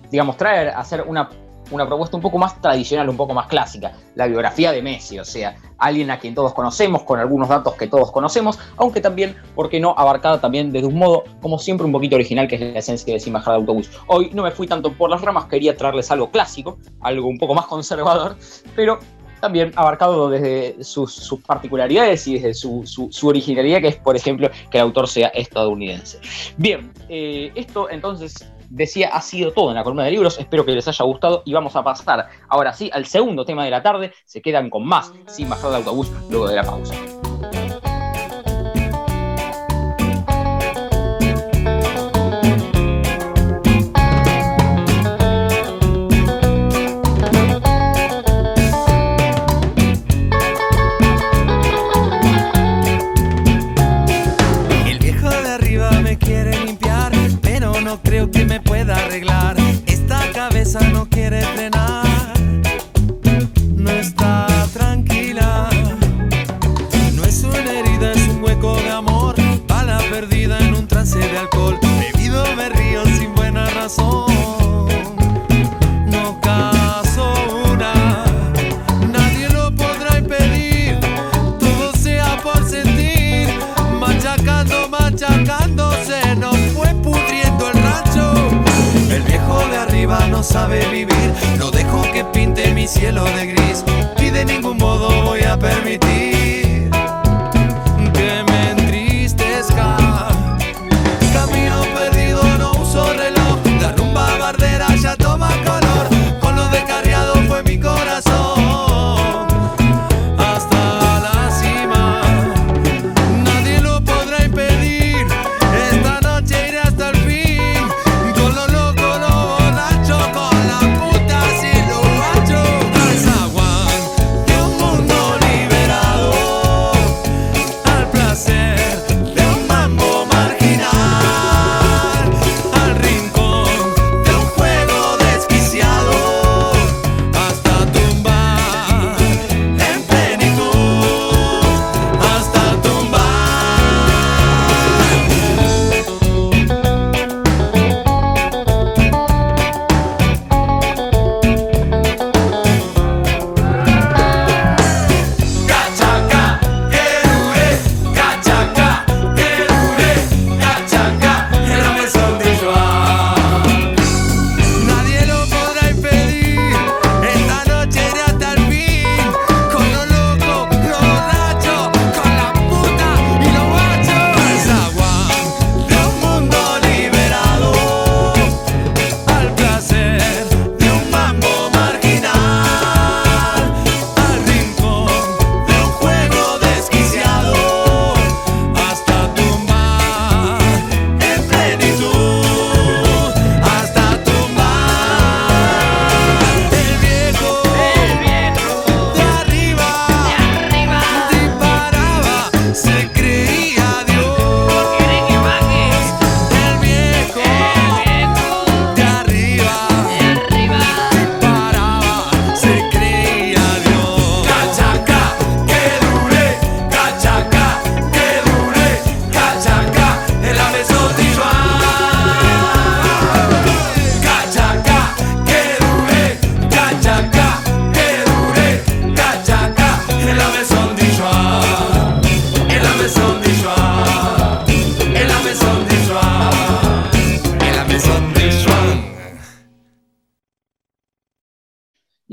digamos, traer, a hacer una una propuesta un poco más tradicional, un poco más clásica, la biografía de Messi, o sea, alguien a quien todos conocemos, con algunos datos que todos conocemos, aunque también, ¿por qué no?, abarcada también desde un modo, como siempre, un poquito original, que es la esencia de Sin Bajar de Autobús. Hoy no me fui tanto por las ramas, quería traerles algo clásico, algo un poco más conservador, pero también abarcado desde sus, particularidades y desde su, originalidad, que es, por ejemplo, que el autor sea estadounidense. Bien, eh, esto entonces decía, ha sido todo en la columna de libros. Espero que les haya gustado y vamos a pasar ahora sí al segundo tema de la tarde. Se quedan con más sin bajar de autobús luego de la pausa. Esta cabeza no quiere frenar. No está tranquila. No es una herida, es un hueco de amor. Bala perdida en un trance de alcohol. Bebido me río sin buena razón. Sabe vivir. No dejo que pinte mi cielo de gris y de ningún modo voy a permitir.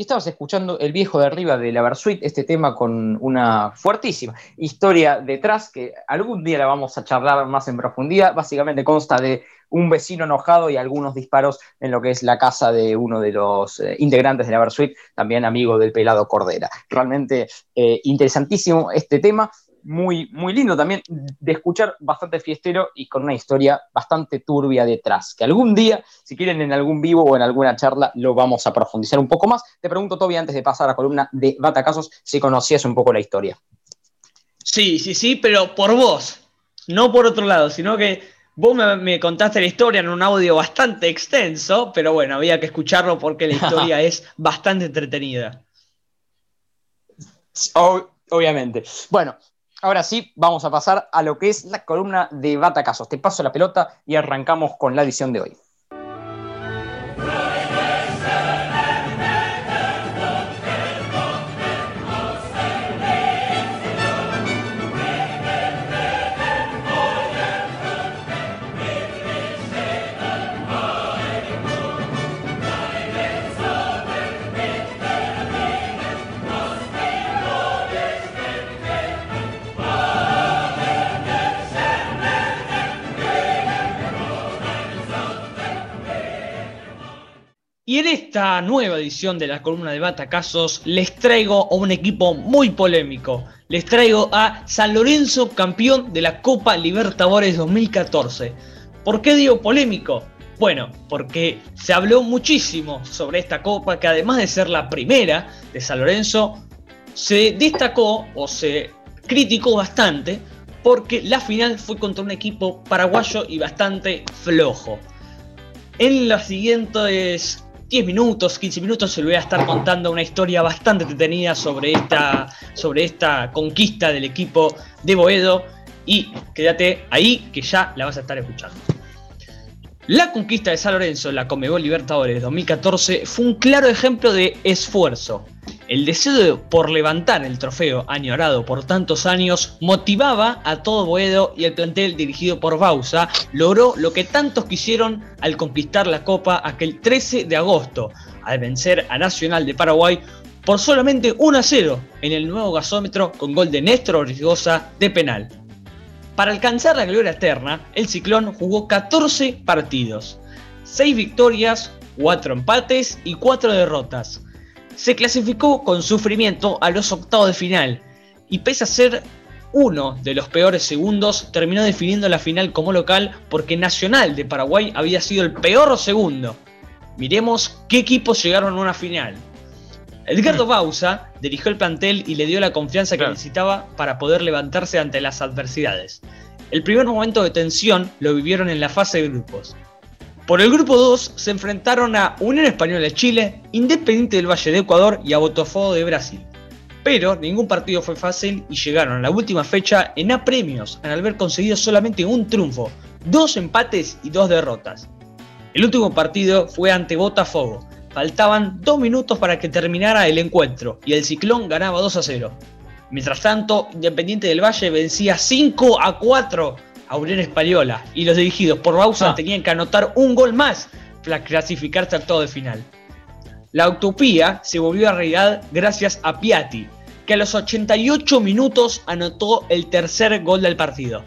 Estabas escuchando El viejo de arriba de la Versuit, este tema con una fuertísima historia detrás que algún día la vamos a charlar más en profundidad. Básicamente consta de un vecino enojado y algunos disparos en lo que es la casa de uno de los eh, integrantes de la Versuit, también amigo del pelado Cordera. Realmente eh, interesantísimo este tema muy, muy lindo también de escuchar, bastante fiestero y con una historia bastante turbia detrás, que algún día, si quieren en algún vivo o en alguna charla, lo vamos a profundizar un poco más. Te pregunto, Toby, antes de pasar a la columna de Batacasos, si conocías un poco la historia. Sí, sí, sí, pero por vos, no por otro lado, sino que vos me, contaste la historia en un audio bastante extenso, pero bueno, había que escucharlo porque la historia es bastante entretenida. obviamente. Bueno, Ahora sí, vamos a pasar a lo que es la columna de Batacasos. Te paso la pelota y arrancamos con la edición de hoy. Y en esta nueva edición de la columna de Batacazos les traigo a un equipo muy polémico. Les traigo a San Lorenzo, campeón de la Copa Libertadores 2014. ¿Por qué digo polémico? Bueno, porque se habló muchísimo sobre esta copa que además de ser la primera de San Lorenzo, se destacó o se criticó bastante porque la final fue contra un equipo paraguayo y bastante flojo. En las siguientes 10 minutos, 15 minutos se le voy a estar contando una historia bastante entretenida sobre esta, sobre esta conquista del equipo de Boedo. Y quédate ahí que ya la vas a estar escuchando. La conquista de San Lorenzo en la Comebol Libertadores 2014 fue un claro ejemplo de esfuerzo. El deseo por levantar el trofeo añorado por tantos años motivaba a todo Boedo y el plantel dirigido por Bausa logró lo que tantos quisieron al conquistar la Copa aquel 13 de agosto, al vencer a Nacional de Paraguay por solamente 1 a 0 en el nuevo gasómetro con gol de Néstor Ortigosa de penal. Para alcanzar la gloria eterna, el Ciclón jugó 14 partidos, 6 victorias, 4 empates y 4 derrotas. Se clasificó con sufrimiento a los octavos de final y pese a ser uno de los peores segundos, terminó definiendo la final como local porque Nacional de Paraguay había sido el peor segundo. Miremos qué equipos llegaron a una final. Edgardo. Bausa dirigió el plantel y le dio la confianza que necesitaba para poder levantarse ante las adversidades. El primer momento de tensión lo vivieron en la fase de grupos. Por el grupo 2 se enfrentaron a Unión Española de Chile, Independiente del Valle de Ecuador y a Botafogo de Brasil. Pero ningún partido fue fácil y llegaron a la última fecha en apremios al haber conseguido solamente un triunfo, dos empates y dos derrotas. El último partido fue ante Botafogo, Faltaban dos minutos para que terminara el encuentro y el Ciclón ganaba 2 a 0. Mientras tanto, Independiente del Valle vencía 5 a 4 a Unión Española y los dirigidos por Bausa ah. tenían que anotar un gol más para clasificarse al todo de final. La utopía se volvió a realidad gracias a Piatti, que a los 88 minutos anotó el tercer gol del partido.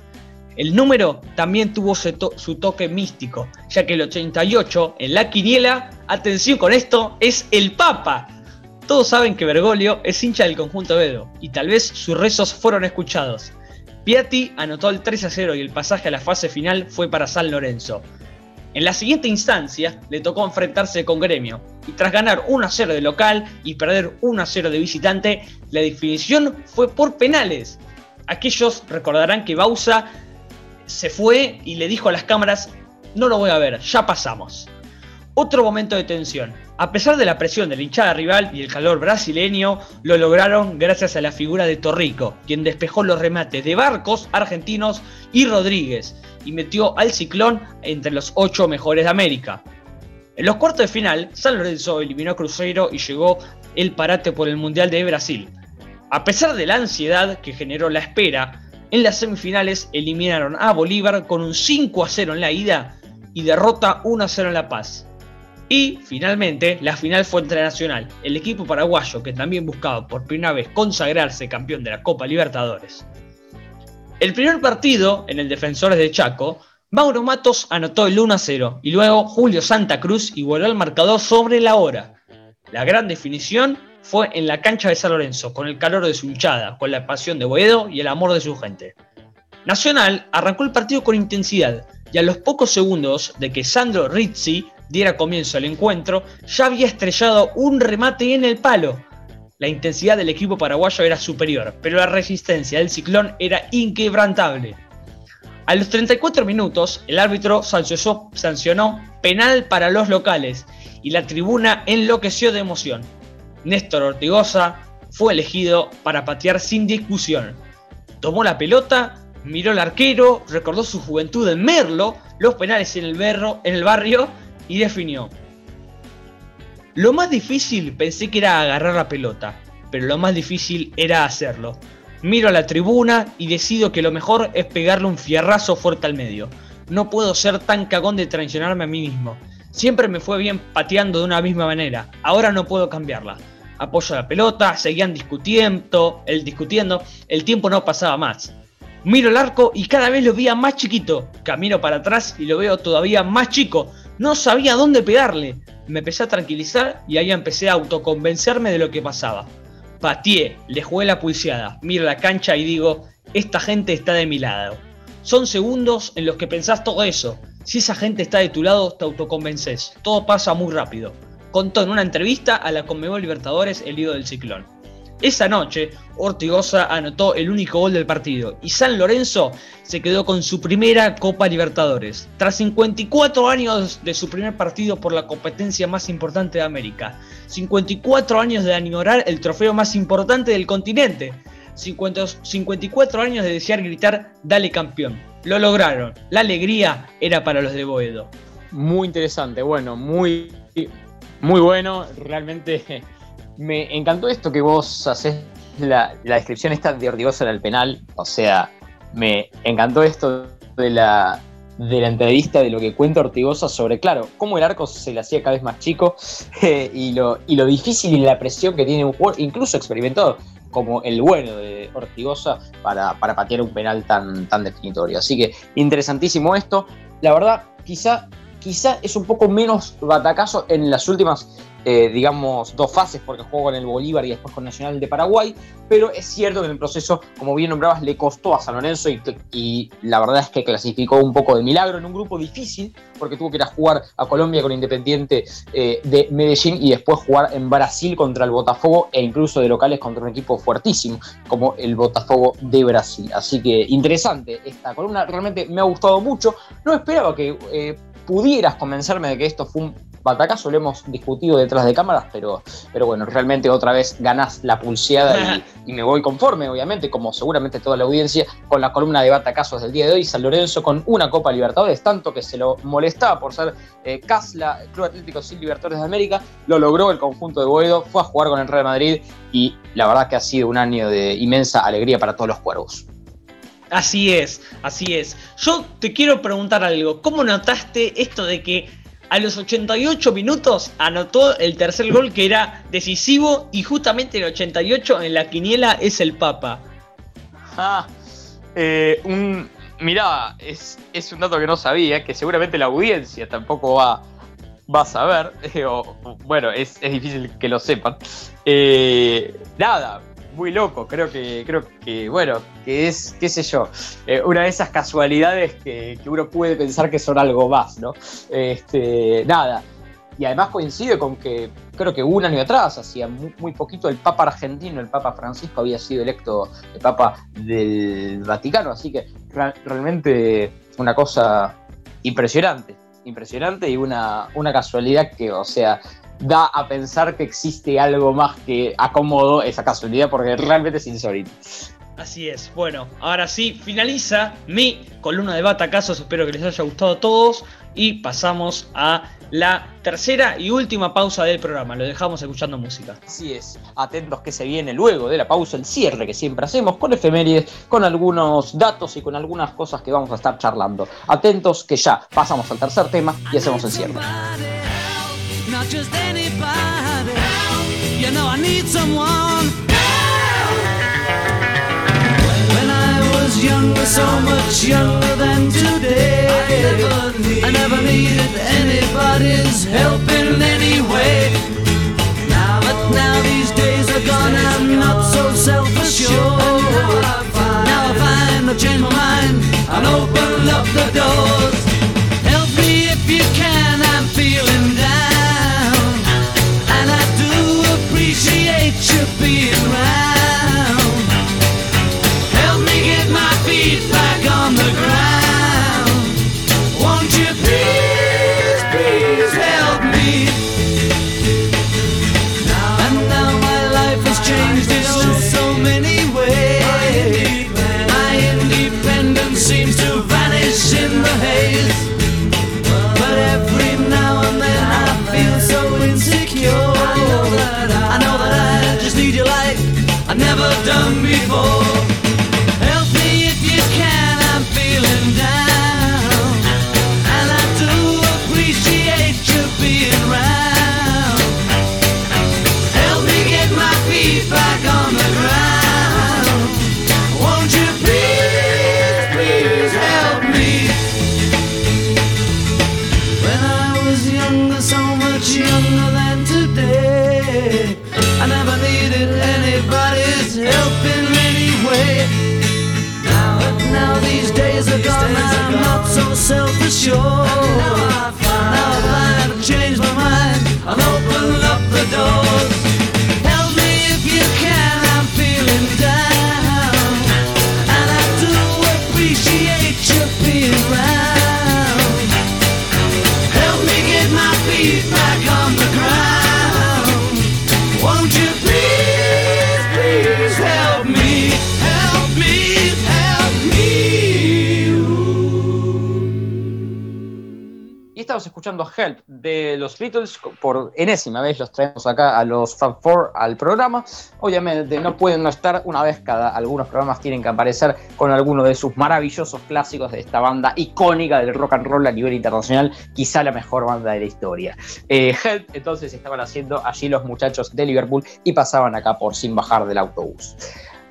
El número también tuvo su, toque místico, ya que el 88 en la quiniela, atención con esto, es el Papa. Todos saben que Bergoglio es hincha del conjunto Edo, y tal vez sus rezos fueron escuchados. Piatti anotó el 3 a 0 y el pasaje a la fase final fue para San Lorenzo. En la siguiente instancia le tocó enfrentarse con Gremio, y tras ganar 1 a 0 de local y perder 1 a 0 de visitante, la definición fue por penales. Aquellos recordarán que Bausa se fue y le dijo a las cámaras, no lo voy a ver, ya pasamos. Otro momento de tensión. A pesar de la presión de la hinchada rival y el calor brasileño, lo lograron gracias a la figura de Torrico, quien despejó los remates de Barcos, argentinos y Rodríguez, y metió al ciclón entre los ocho mejores de América. En los cuartos de final, San Lorenzo eliminó a Cruzeiro y llegó el parate por el Mundial de Brasil. A pesar de la ansiedad que generó la espera, en las semifinales eliminaron a Bolívar con un 5 a 0 en la ida y derrota 1 a 0 en La Paz. Y finalmente, la final fue entre Nacional, el equipo paraguayo que también buscaba por primera vez consagrarse campeón de la Copa Libertadores. El primer partido, en el Defensores de Chaco, Mauro Matos anotó el 1 0 y luego Julio Santa Cruz igualó el marcador sobre la hora. La gran definición fue en la cancha de San Lorenzo, con el calor de su hinchada, con la pasión de Boedo y el amor de su gente. Nacional arrancó el partido con intensidad y a los pocos segundos de que Sandro Rizzi diera comienzo al encuentro, ya había estrellado un remate en el palo. La intensidad del equipo paraguayo era superior, pero la resistencia del ciclón era inquebrantable. A los 34 minutos, el árbitro sancionó penal para los locales y la tribuna enloqueció de emoción. Néstor Ortigosa fue elegido para patear sin discusión. Tomó la pelota, miró al arquero, recordó su juventud en Merlo, los penales en el, berro, en el barrio y definió. Lo más difícil pensé que era agarrar la pelota, pero lo más difícil era hacerlo. Miro a la tribuna y decido que lo mejor es pegarle un fierrazo fuerte al medio. No puedo ser tan cagón de traicionarme a mí mismo. Siempre me fue bien pateando de una misma manera. Ahora no puedo cambiarla. Apoyo la pelota, seguían discutiendo, el discutiendo, el tiempo no pasaba más. Miro el arco y cada vez lo veía más chiquito. Camino para atrás y lo veo todavía más chico. No sabía dónde pegarle. Me empecé a tranquilizar y ahí empecé a autoconvencerme de lo que pasaba. Patié, le jugué la pulseada, miro la cancha y digo, esta gente está de mi lado. Son segundos en los que pensás todo eso. Si esa gente está de tu lado, te autoconvences. Todo pasa muy rápido. Contó en una entrevista a la Conmebol Libertadores el lío del ciclón. Esa noche, Ortigosa anotó el único gol del partido y San Lorenzo se quedó con su primera Copa Libertadores, tras 54 años de su primer partido por la competencia más importante de América, 54 años de añorar el trofeo más importante del continente, 54 años de desear gritar Dale campeón. Lo lograron, la alegría era para los de Boedo. Muy interesante, bueno, muy, muy bueno, realmente me encantó esto que vos haces, la, descripción esta de Ortigosa en el penal, o sea, me encantó esto de la, de la entrevista de lo que cuenta Ortigosa sobre, claro, cómo el arco se le hacía cada vez más chico eh, y, lo, y lo difícil y la presión que tiene un jugador, incluso experimentado como el bueno de Ortigosa para, para patear un penal tan, tan definitorio. Así que interesantísimo esto. La verdad, quizá, quizá es un poco menos batacazo en las últimas eh, digamos, dos fases, porque jugó con el Bolívar y después con Nacional de Paraguay, pero es cierto que en el proceso, como bien nombrabas, le costó a San Lorenzo y, la verdad es que clasificó un poco de milagro en un grupo difícil, porque tuvo que ir a jugar a Colombia con Independiente eh, de Medellín y después jugar en Brasil contra el Botafogo e incluso de locales contra un equipo fuertísimo como el Botafogo de Brasil. Así que interesante esta columna, realmente me ha gustado mucho. No esperaba que eh, pudieras convencerme de que esto fue un batacazo, lo hemos discutido detrás de cámaras, pero, pero bueno, realmente otra vez ganás la pulseada y, me voy conforme, obviamente, como seguramente toda la audiencia, con la columna de batacazos del día de hoy. San Lorenzo con una Copa Libertadores, tanto que se lo molestaba por ser eh, Casla, Club Atlético sin Libertadores de América, lo logró el conjunto de Boedo, fue a jugar con el Real Madrid y la verdad que ha sido un año de inmensa alegría para todos los cuervos. Así es, así es. Yo te quiero preguntar algo. ¿Cómo notaste esto de que a los 88 minutos anotó el tercer gol que era decisivo y justamente el 88 en la quiniela es el Papa? Ah, eh, un, mirá, es, un dato que no sabía, que seguramente la audiencia tampoco va, va a saber, bueno, es, es, difícil que lo sepan. Eh, nada, muy loco. Creo que, creo que, bueno, que es, qué sé yo, eh, una de esas casualidades que, uno puede pensar que son algo más, ¿no? Este, nada. Y además coincide con que creo que un año atrás, hacía muy, poquito, el Papa argentino, el Papa Francisco, había sido electo el Papa del Vaticano. Así que realmente una cosa impresionante, impresionante y una, una casualidad que, o sea, da a pensar que existe algo más que acomodo esa casualidad porque realmente es insólito. Así es, bueno, ahora sí, finaliza mi columna de batacazos, espero que les haya gustado a todos y pasamos a la tercera y última pausa del programa, lo dejamos escuchando música. Así es, atentos que se viene luego de la pausa, el cierre que siempre hacemos con efemérides, con algunos datos y con algunas cosas que vamos a estar charlando. Atentos que ya pasamos al tercer tema y hacemos el cierre. Not just anybody. You know I need someone. When I was younger, so much younger than today, I never, needed anybody's help in any way. But now these days are gone, I'm not so self-assured. Now I find I've changed my mind and open up the doors. Help me if you can, I'm feeling down, should be right. Estamos escuchando Help de los Beatles. Por enésima vez los traemos acá a los Fab Four al programa. Obviamente no pueden no estar una vez cada. Algunos programas tienen que aparecer con alguno de sus maravillosos clásicos de esta banda icónica del rock and roll a nivel internacional. Quizá la mejor banda de la historia. Eh, Help, entonces estaban haciendo allí los muchachos de Liverpool y pasaban acá por sin bajar del autobús.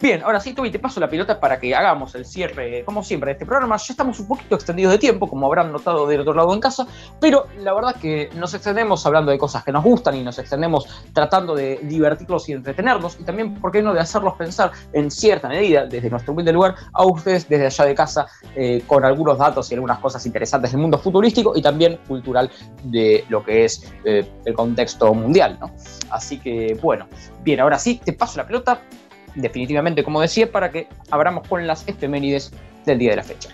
Bien, ahora sí, Toby, te paso la pelota para que hagamos el cierre, como siempre, de este programa. Ya estamos un poquito extendidos de tiempo, como habrán notado del otro lado en casa, pero la verdad es que nos extendemos hablando de cosas que nos gustan y nos extendemos tratando de divertirlos y entretenernos, y también, ¿por qué no?, de hacerlos pensar en cierta medida, desde nuestro humilde lugar, a ustedes desde allá de casa, eh, con algunos datos y algunas cosas interesantes del mundo futurístico y también cultural de lo que es eh, el contexto mundial, ¿no? Así que, bueno, bien, ahora sí, te paso la pelota definitivamente, como decía, para que abramos con las efemérides del día de la fecha.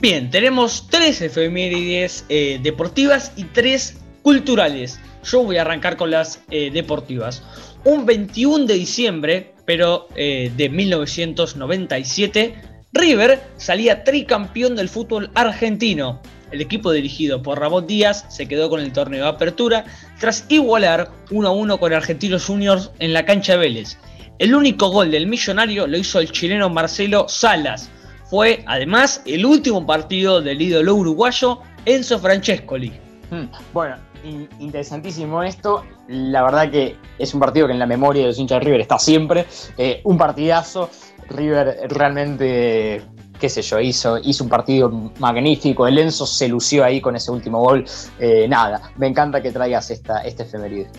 Bien, tenemos tres efemérides eh, deportivas y tres culturales. Yo voy a arrancar con las eh, deportivas. Un 21 de diciembre, pero eh, de 1997, River salía tricampeón del fútbol argentino. El equipo dirigido por Ramón Díaz se quedó con el torneo de apertura tras igualar 1 a 1 con Argentinos Juniors en la cancha de Vélez. El único gol del millonario lo hizo el chileno Marcelo Salas. Fue además el último partido del ídolo uruguayo Enzo Francescoli. Hmm, Bueno, in- interesantísimo esto. La verdad que es un partido que en la memoria de los hinchas de River está siempre. Eh, un partidazo. River realmente, qué sé yo, hizo, hizo un partido magnífico. El Enzo se lució ahí con ese último gol. Eh, nada, me encanta que traigas esta, este efeméride.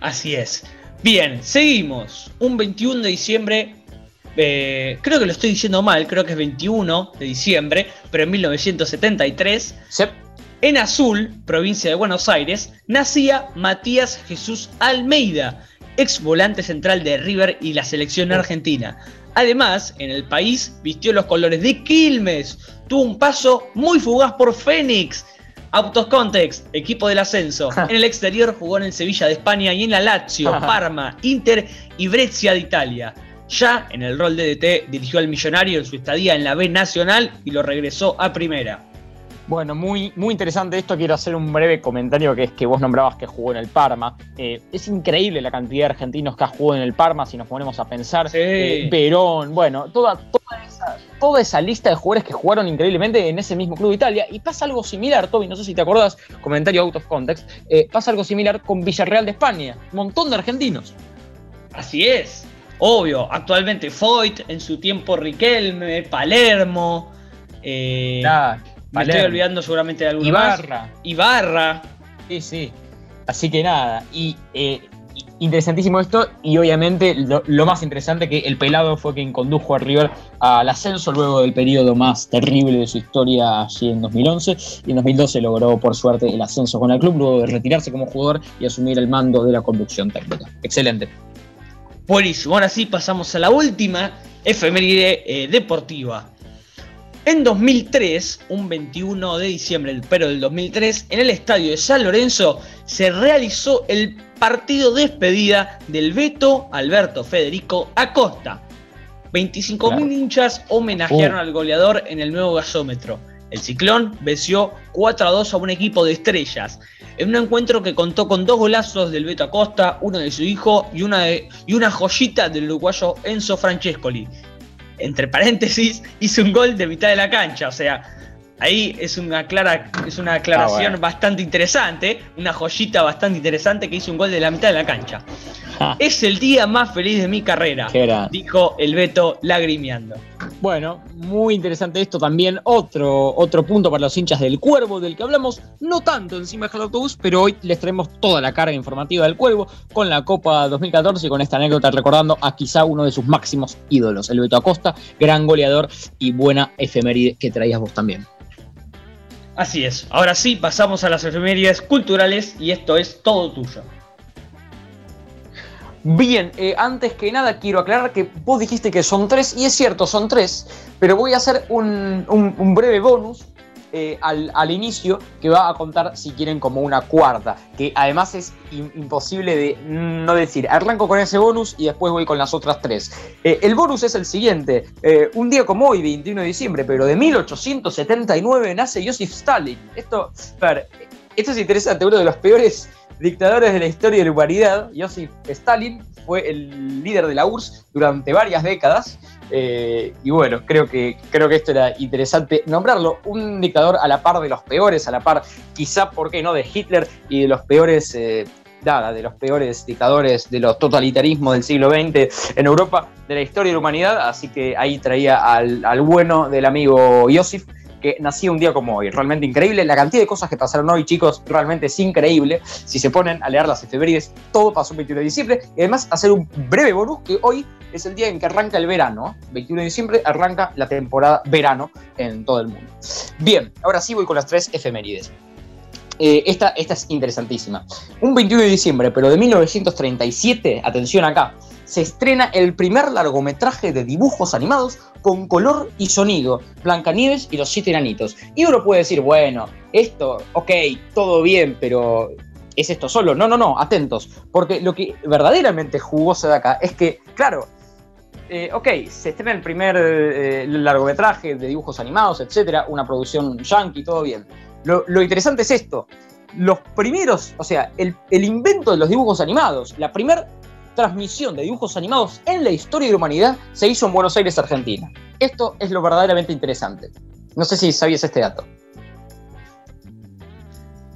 Así es. Bien, seguimos. Un 21 de diciembre. eh, creo que lo estoy diciendo mal, creo que es 21 de diciembre, pero en 1973, Sep, en Azul, provincia de Buenos Aires, nacía Matías Jesús Almeida, ex volante central de River y la selección argentina. Además, en el país vistió los colores de Quilmes, tuvo un paso muy fugaz por Fénix, Autos Context, equipo del ascenso. En el exterior jugó en el Sevilla de España y en la Lazio, Parma, Inter y Brescia de Italia. Ya en el rol de DT dirigió al Millonario en su estadía en la B Nacional y lo regresó a Primera. Bueno, muy, muy interesante esto. Quiero hacer un breve comentario que es que vos nombrabas que jugó en el Parma. Eh, es increíble la cantidad de argentinos que ha jugado en el Parma si nos ponemos a pensar. Sí. Eh, Perón, bueno, toda, toda esa, toda esa lista de jugadores que jugaron increíblemente en ese mismo club de Italia. Y pasa algo similar, Toby, no sé si te acordás, comentario out of context, eh, pasa algo similar con Villarreal de España. Un montón de argentinos. Así es, obvio. Actualmente Foyt, en su tiempo Riquelme, Palermo. Eh, me estoy olvidando seguramente de alguno Ibarra. Ibarra. Sí, sí. Así que nada. Y eh, interesantísimo esto y obviamente lo, más interesante que el pelado fue quien condujo a River al ascenso luego del periodo más terrible de su historia allí en 2011 y en 2012 logró por suerte el ascenso con el club luego de retirarse como jugador y asumir el mando de la conducción técnica. Excelente. Buenísimo, ahora sí pasamos a la última efeméride eh, deportiva. En 2003, un 21 de diciembre, pero del 2003, en el estadio de San Lorenzo se realizó el partido despedida del Beto Alberto Federico Acosta. 25.000 hinchas homenajearon uh. al goleador en el nuevo gasómetro. El Ciclón venció 4 a 2 a un equipo de estrellas, en un encuentro que contó con dos golazos del Beto Acosta, uno de su hijo y una, y una joyita del uruguayo Enzo Francescoli, entre paréntesis, hizo un gol de mitad de la cancha. O sea, ahí es una, clara, es una aclaración ah, bastante interesante, una joyita bastante interesante que hizo un gol de la mitad de la cancha. Es el día más feliz de mi carrera, dijo el Beto lagrimeando. Bueno, muy interesante esto también. Otro, otro punto para los hinchas del Cuervo, del que hablamos no tanto encima del autobús, pero hoy les traemos toda la carga informativa del Cuervo con la Copa 2014 y con esta anécdota recordando a quizá uno de sus máximos ídolos, el Beto Acosta, gran goleador y buena efeméride que traías vos también. Así es. Ahora sí, pasamos a las efemérides culturales y esto es todo tuyo. Bien, eh, antes que nada quiero aclarar que vos dijiste que son tres, y es cierto, son tres, pero voy a hacer un, breve bonus eh, al, inicio que va a contar, si quieren, como una cuarta, que además es imposible de no decir. Arranco con ese bonus y después voy con las otras tres. Eh, el bonus es el siguiente. un día como hoy, 21 de diciembre, pero de 1879, nace Joseph Stalin. Esto, esto es interesante, uno de los peores dictadores de la historia de la humanidad, Joseph Stalin fue el líder de la URSS durante varias décadas. Eh, y bueno, creo que, creo que esto era interesante nombrarlo. Un dictador a la par de los peores, a la par quizá, ¿por qué no?, de Hitler y de los peores... Eh, de los peores dictadores de los totalitarismos del siglo XX en Europa de la historia de la humanidad, así que ahí traía al bueno del amigo Joseph, que nació un día como hoy. Realmente increíble. La cantidad de cosas que pasaron hoy, chicos, realmente es increíble. Si se ponen a leer las efemérides, todo pasó el 21 de diciembre. Y además, hacer un breve bonus que hoy es el día en que arranca el verano. 21 de diciembre arranca la temporada verano en todo el mundo. Bien, ahora sí voy con las tres efemérides. Eh, esta, esta es interesantísima. Un 21 de diciembre, pero de 1937, atención acá, se estrena el primer largometraje de dibujos animados con color y sonido, Blancanieves y los siete enanitos. Y uno puede decir, bueno, esto, ok, todo bien, pero ¿es esto solo? No, no, no, atentos, porque lo que verdaderamente jugoso de acá es que, claro, eh, ok, se estrena el primer eh, largometraje de dibujos animados, etcétera, una producción yankee, todo bien. Lo, interesante es esto. Los primeros, o sea, el, el invento de los dibujos animados, la primera transmisión de dibujos animados en la historia de la humanidad se hizo en Buenos Aires, Argentina. Esto es lo verdaderamente interesante. No sé si sabías este dato.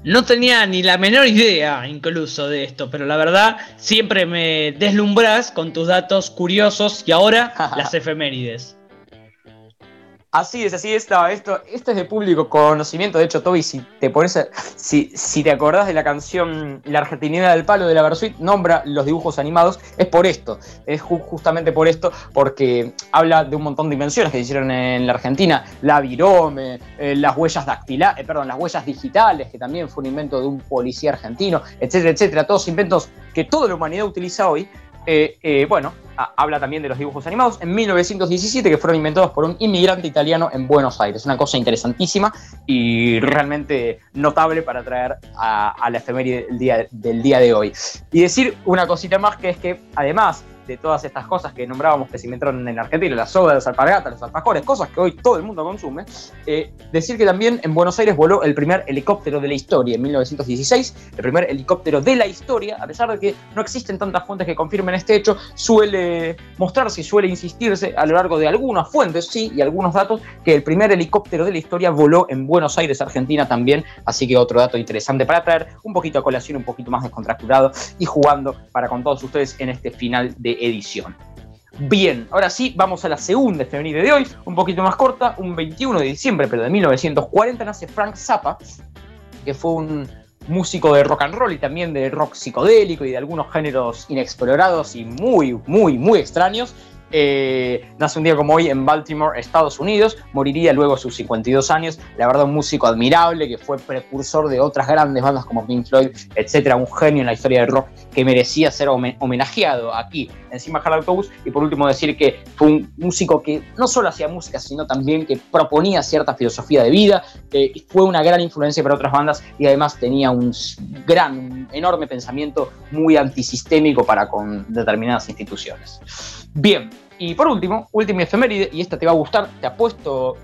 No tenía ni la menor idea incluso de esto, pero la verdad siempre me deslumbras con tus datos curiosos y ahora las efemérides. Así es, así es. esto, esto es de público conocimiento. De hecho, Toby, si te pones si, si te acordás de la canción La Argentinidad del Palo de la Versuit, nombra los dibujos animados. Es por esto. Es justamente por esto, porque habla de un montón de invenciones que se hicieron en la Argentina. La virome, eh, las huellas dactilares, eh, perdón, las huellas digitales, que también fue un invento de un policía argentino, etcétera, etcétera. Todos inventos que toda la humanidad utiliza hoy eh, eh, bueno, habla también de los dibujos animados en 1917 que fueron inventados por un inmigrante italiano en Buenos Aires. Una cosa interesantísima y realmente notable para traer a, la efeméride del día, del día de hoy. Y decir una cosita más que es que además de todas estas cosas que nombrábamos que se inventaron en Argentina, la soda, los alpargatas, los alfajores, cosas que hoy todo el mundo consume, eh, decir que también en Buenos Aires voló el primer helicóptero de la historia en 1916, el primer helicóptero de la historia, a pesar de que no existen tantas fuentes que confirmen este hecho, suele mostrarse y suele insistirse a lo largo de algunas fuentes, sí, y algunos datos, que el primer helicóptero de la historia voló en Buenos Aires, Argentina también, así que otro dato interesante para traer un poquito a colación, un poquito más descontracturado y jugando para con todos ustedes en este final de edición. Bien, ahora sí, vamos a la segunda efeméride de hoy, un poquito más corta, un 21 de diciembre, pero de 1940 nace Frank Zappa, que fue un músico de rock and roll y también de rock psicodélico y de algunos géneros inexplorados y muy, muy, muy extraños. Eh, nace un día como hoy en Baltimore, Estados Unidos, moriría luego a sus 52 años. La verdad, un músico admirable que fue precursor de otras grandes bandas como Pink Floyd, etcétera. Un genio en la historia del rock que merecía ser homenajeado aquí encima Hard Autobus. Y por último, decir que fue un músico que no solo hacía música, sino también que proponía cierta filosofía de vida. fue una gran influencia para otras bandas y además tenía un gran, enorme pensamiento muy antisistémico para con determinadas instituciones. Bien, y por último, última efeméride, y esta te va a gustar, te apuesto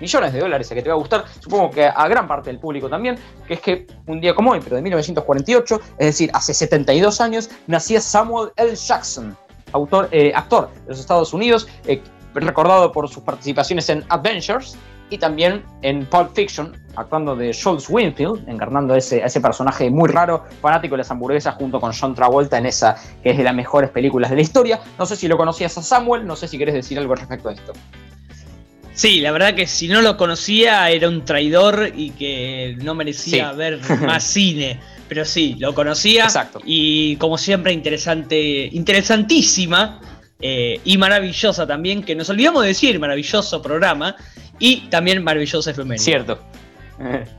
millones de dólares a que te va a gustar, supongo que a gran parte del público también, que es que un día como hoy, pero de 1948, es decir, hace 72 años, nacía Samuel L. Jackson, autor, eh, actor de los Estados Unidos, eh, recordado por sus participaciones en Adventures, y también en Pulp Fiction, actuando de Schultz Winfield, encarnando ese, ese personaje muy raro, fanático de las hamburguesas, junto con John Travolta en esa que es de las mejores películas de la historia. No sé si lo conocías a Samuel, no sé si querés decir algo respecto a esto. Sí, la verdad que si no lo conocía era un traidor y que no merecía ver más cine. Pero sí, lo conocía. Exacto. Y como siempre, interesante, interesantísima eh, y maravillosa también, que nos olvidamos de decir, maravilloso programa y también maravilloso efeméride. Cierto.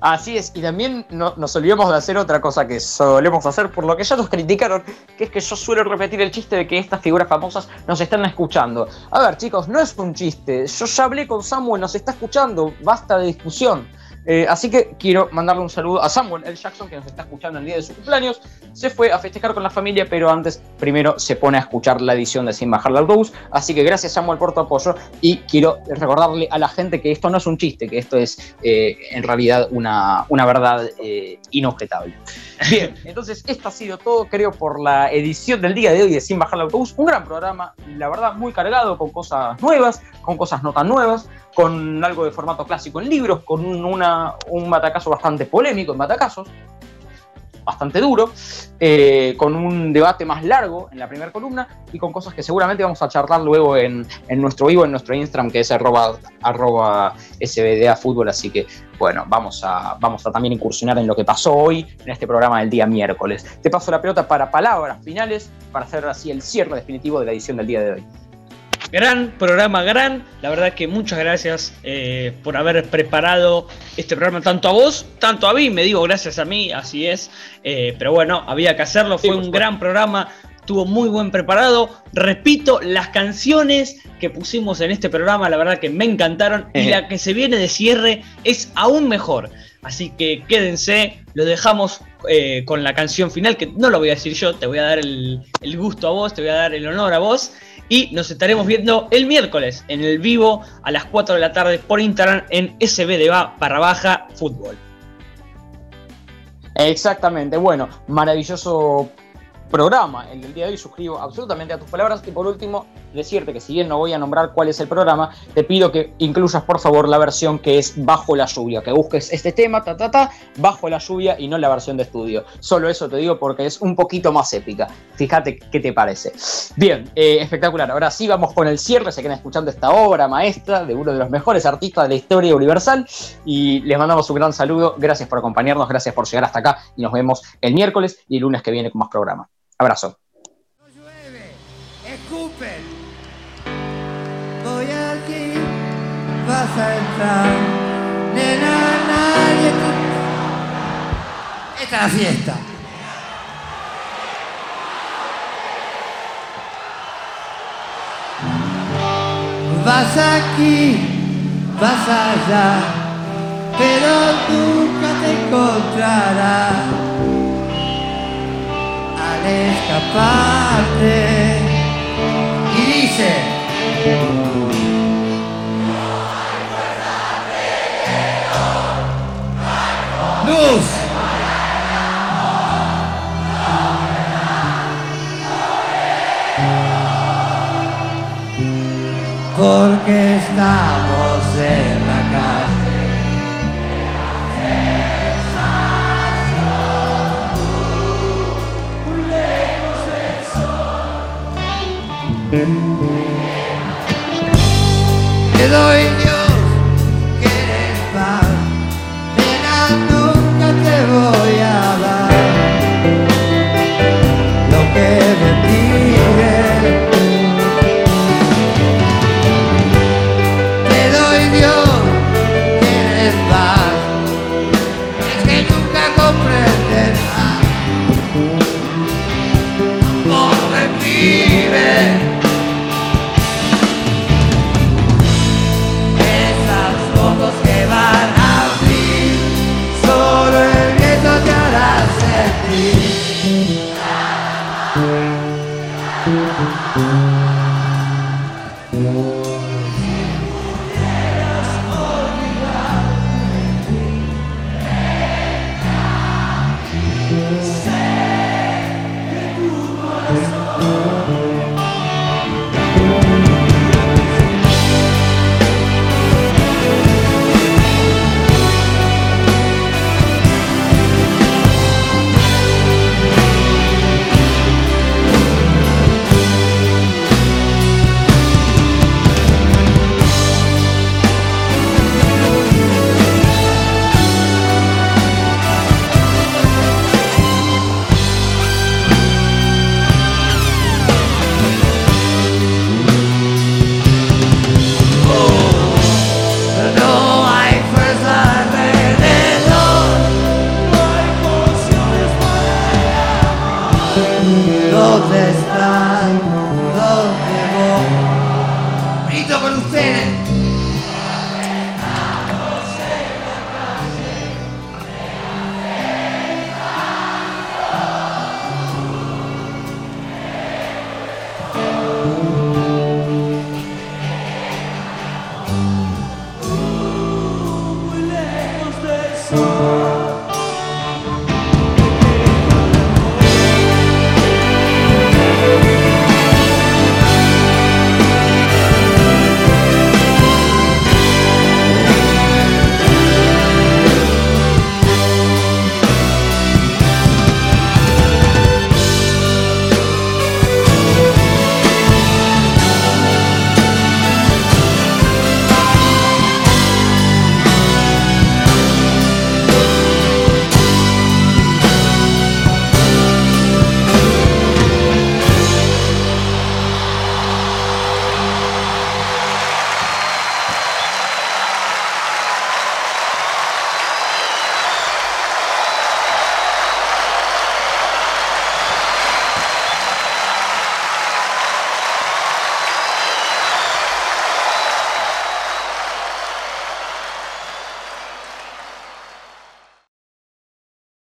Así es, y también no, nos olvidamos de hacer otra cosa que solemos hacer, por lo que ya nos criticaron, que es que yo suelo repetir el chiste de que estas figuras famosas nos están escuchando. A ver, chicos, no es un chiste. Yo ya hablé con Samuel, nos está escuchando, basta de discusión. Eh, así que quiero mandarle un saludo a Samuel L. Jackson, que nos está escuchando el día de su cumpleaños. Se fue a festejar con la familia, pero antes, primero, se pone a escuchar la edición de Sin Bajar la Autobús. Así que gracias, Samuel, por tu apoyo. Y quiero recordarle a la gente que esto no es un chiste, que esto es eh, en realidad una, una verdad eh, inobjetable. Bien, entonces esto ha sido todo, creo, por la edición del día de hoy de Sin Bajar la Autobús. Un gran programa, la verdad, muy cargado, con cosas nuevas, con cosas no tan nuevas con algo de formato clásico en libros, con un, un batacazo bastante polémico en batacazos, bastante duro, eh, con un debate más largo en la primera columna y con cosas que seguramente vamos a charlar luego en, nuestro vivo, en nuestro Instagram, que es arroba, arroba SBDA Fútbol, así que bueno, vamos a, vamos a también incursionar en lo que pasó hoy en este programa del día miércoles. Te paso la pelota para palabras finales, para hacer así el cierre definitivo de la edición del día de hoy. Gran programa, gran. La verdad que muchas gracias eh, por haber preparado este programa tanto a vos, tanto a mí. Me digo gracias a mí, así es. Eh, pero bueno, había que hacerlo. Fue un gran programa. Estuvo muy buen preparado. Repito, las canciones que pusimos en este programa, la verdad que me encantaron. Y la que se viene de cierre es aún mejor. Así que quédense, lo dejamos eh, con la canción final, que no lo voy a decir yo, te voy a dar el, el gusto a vos, te voy a dar el honor a vos y nos estaremos viendo el miércoles en el vivo a las 4 de la tarde por Instagram en SBDA barra baja fútbol. Exactamente, bueno, maravilloso programa, el del día de hoy, suscribo absolutamente a tus palabras y por último decirte que si bien no voy a nombrar cuál es el programa, te pido que incluyas por favor la versión que es Bajo la lluvia, que busques este tema, ta ta ta, Bajo la lluvia y no la versión de estudio. Solo eso te digo porque es un poquito más épica. Fíjate qué te parece. Bien, eh, espectacular. Ahora sí vamos con el cierre, se quedan escuchando esta obra maestra de uno de los mejores artistas de la historia universal y les mandamos un gran saludo. Gracias por acompañarnos, gracias por llegar hasta acá y nos vemos el miércoles y el lunes que viene con más programa. Abrazo. No llueve, escupen. Voy aquí, vas a entrar. Nena, nadie. Esta es la fiesta. Vas aquí, vas allá, pero nunca te encontrarás. Escaparte. Y dice... Luz. Porque está Te doy Sei que tu coração.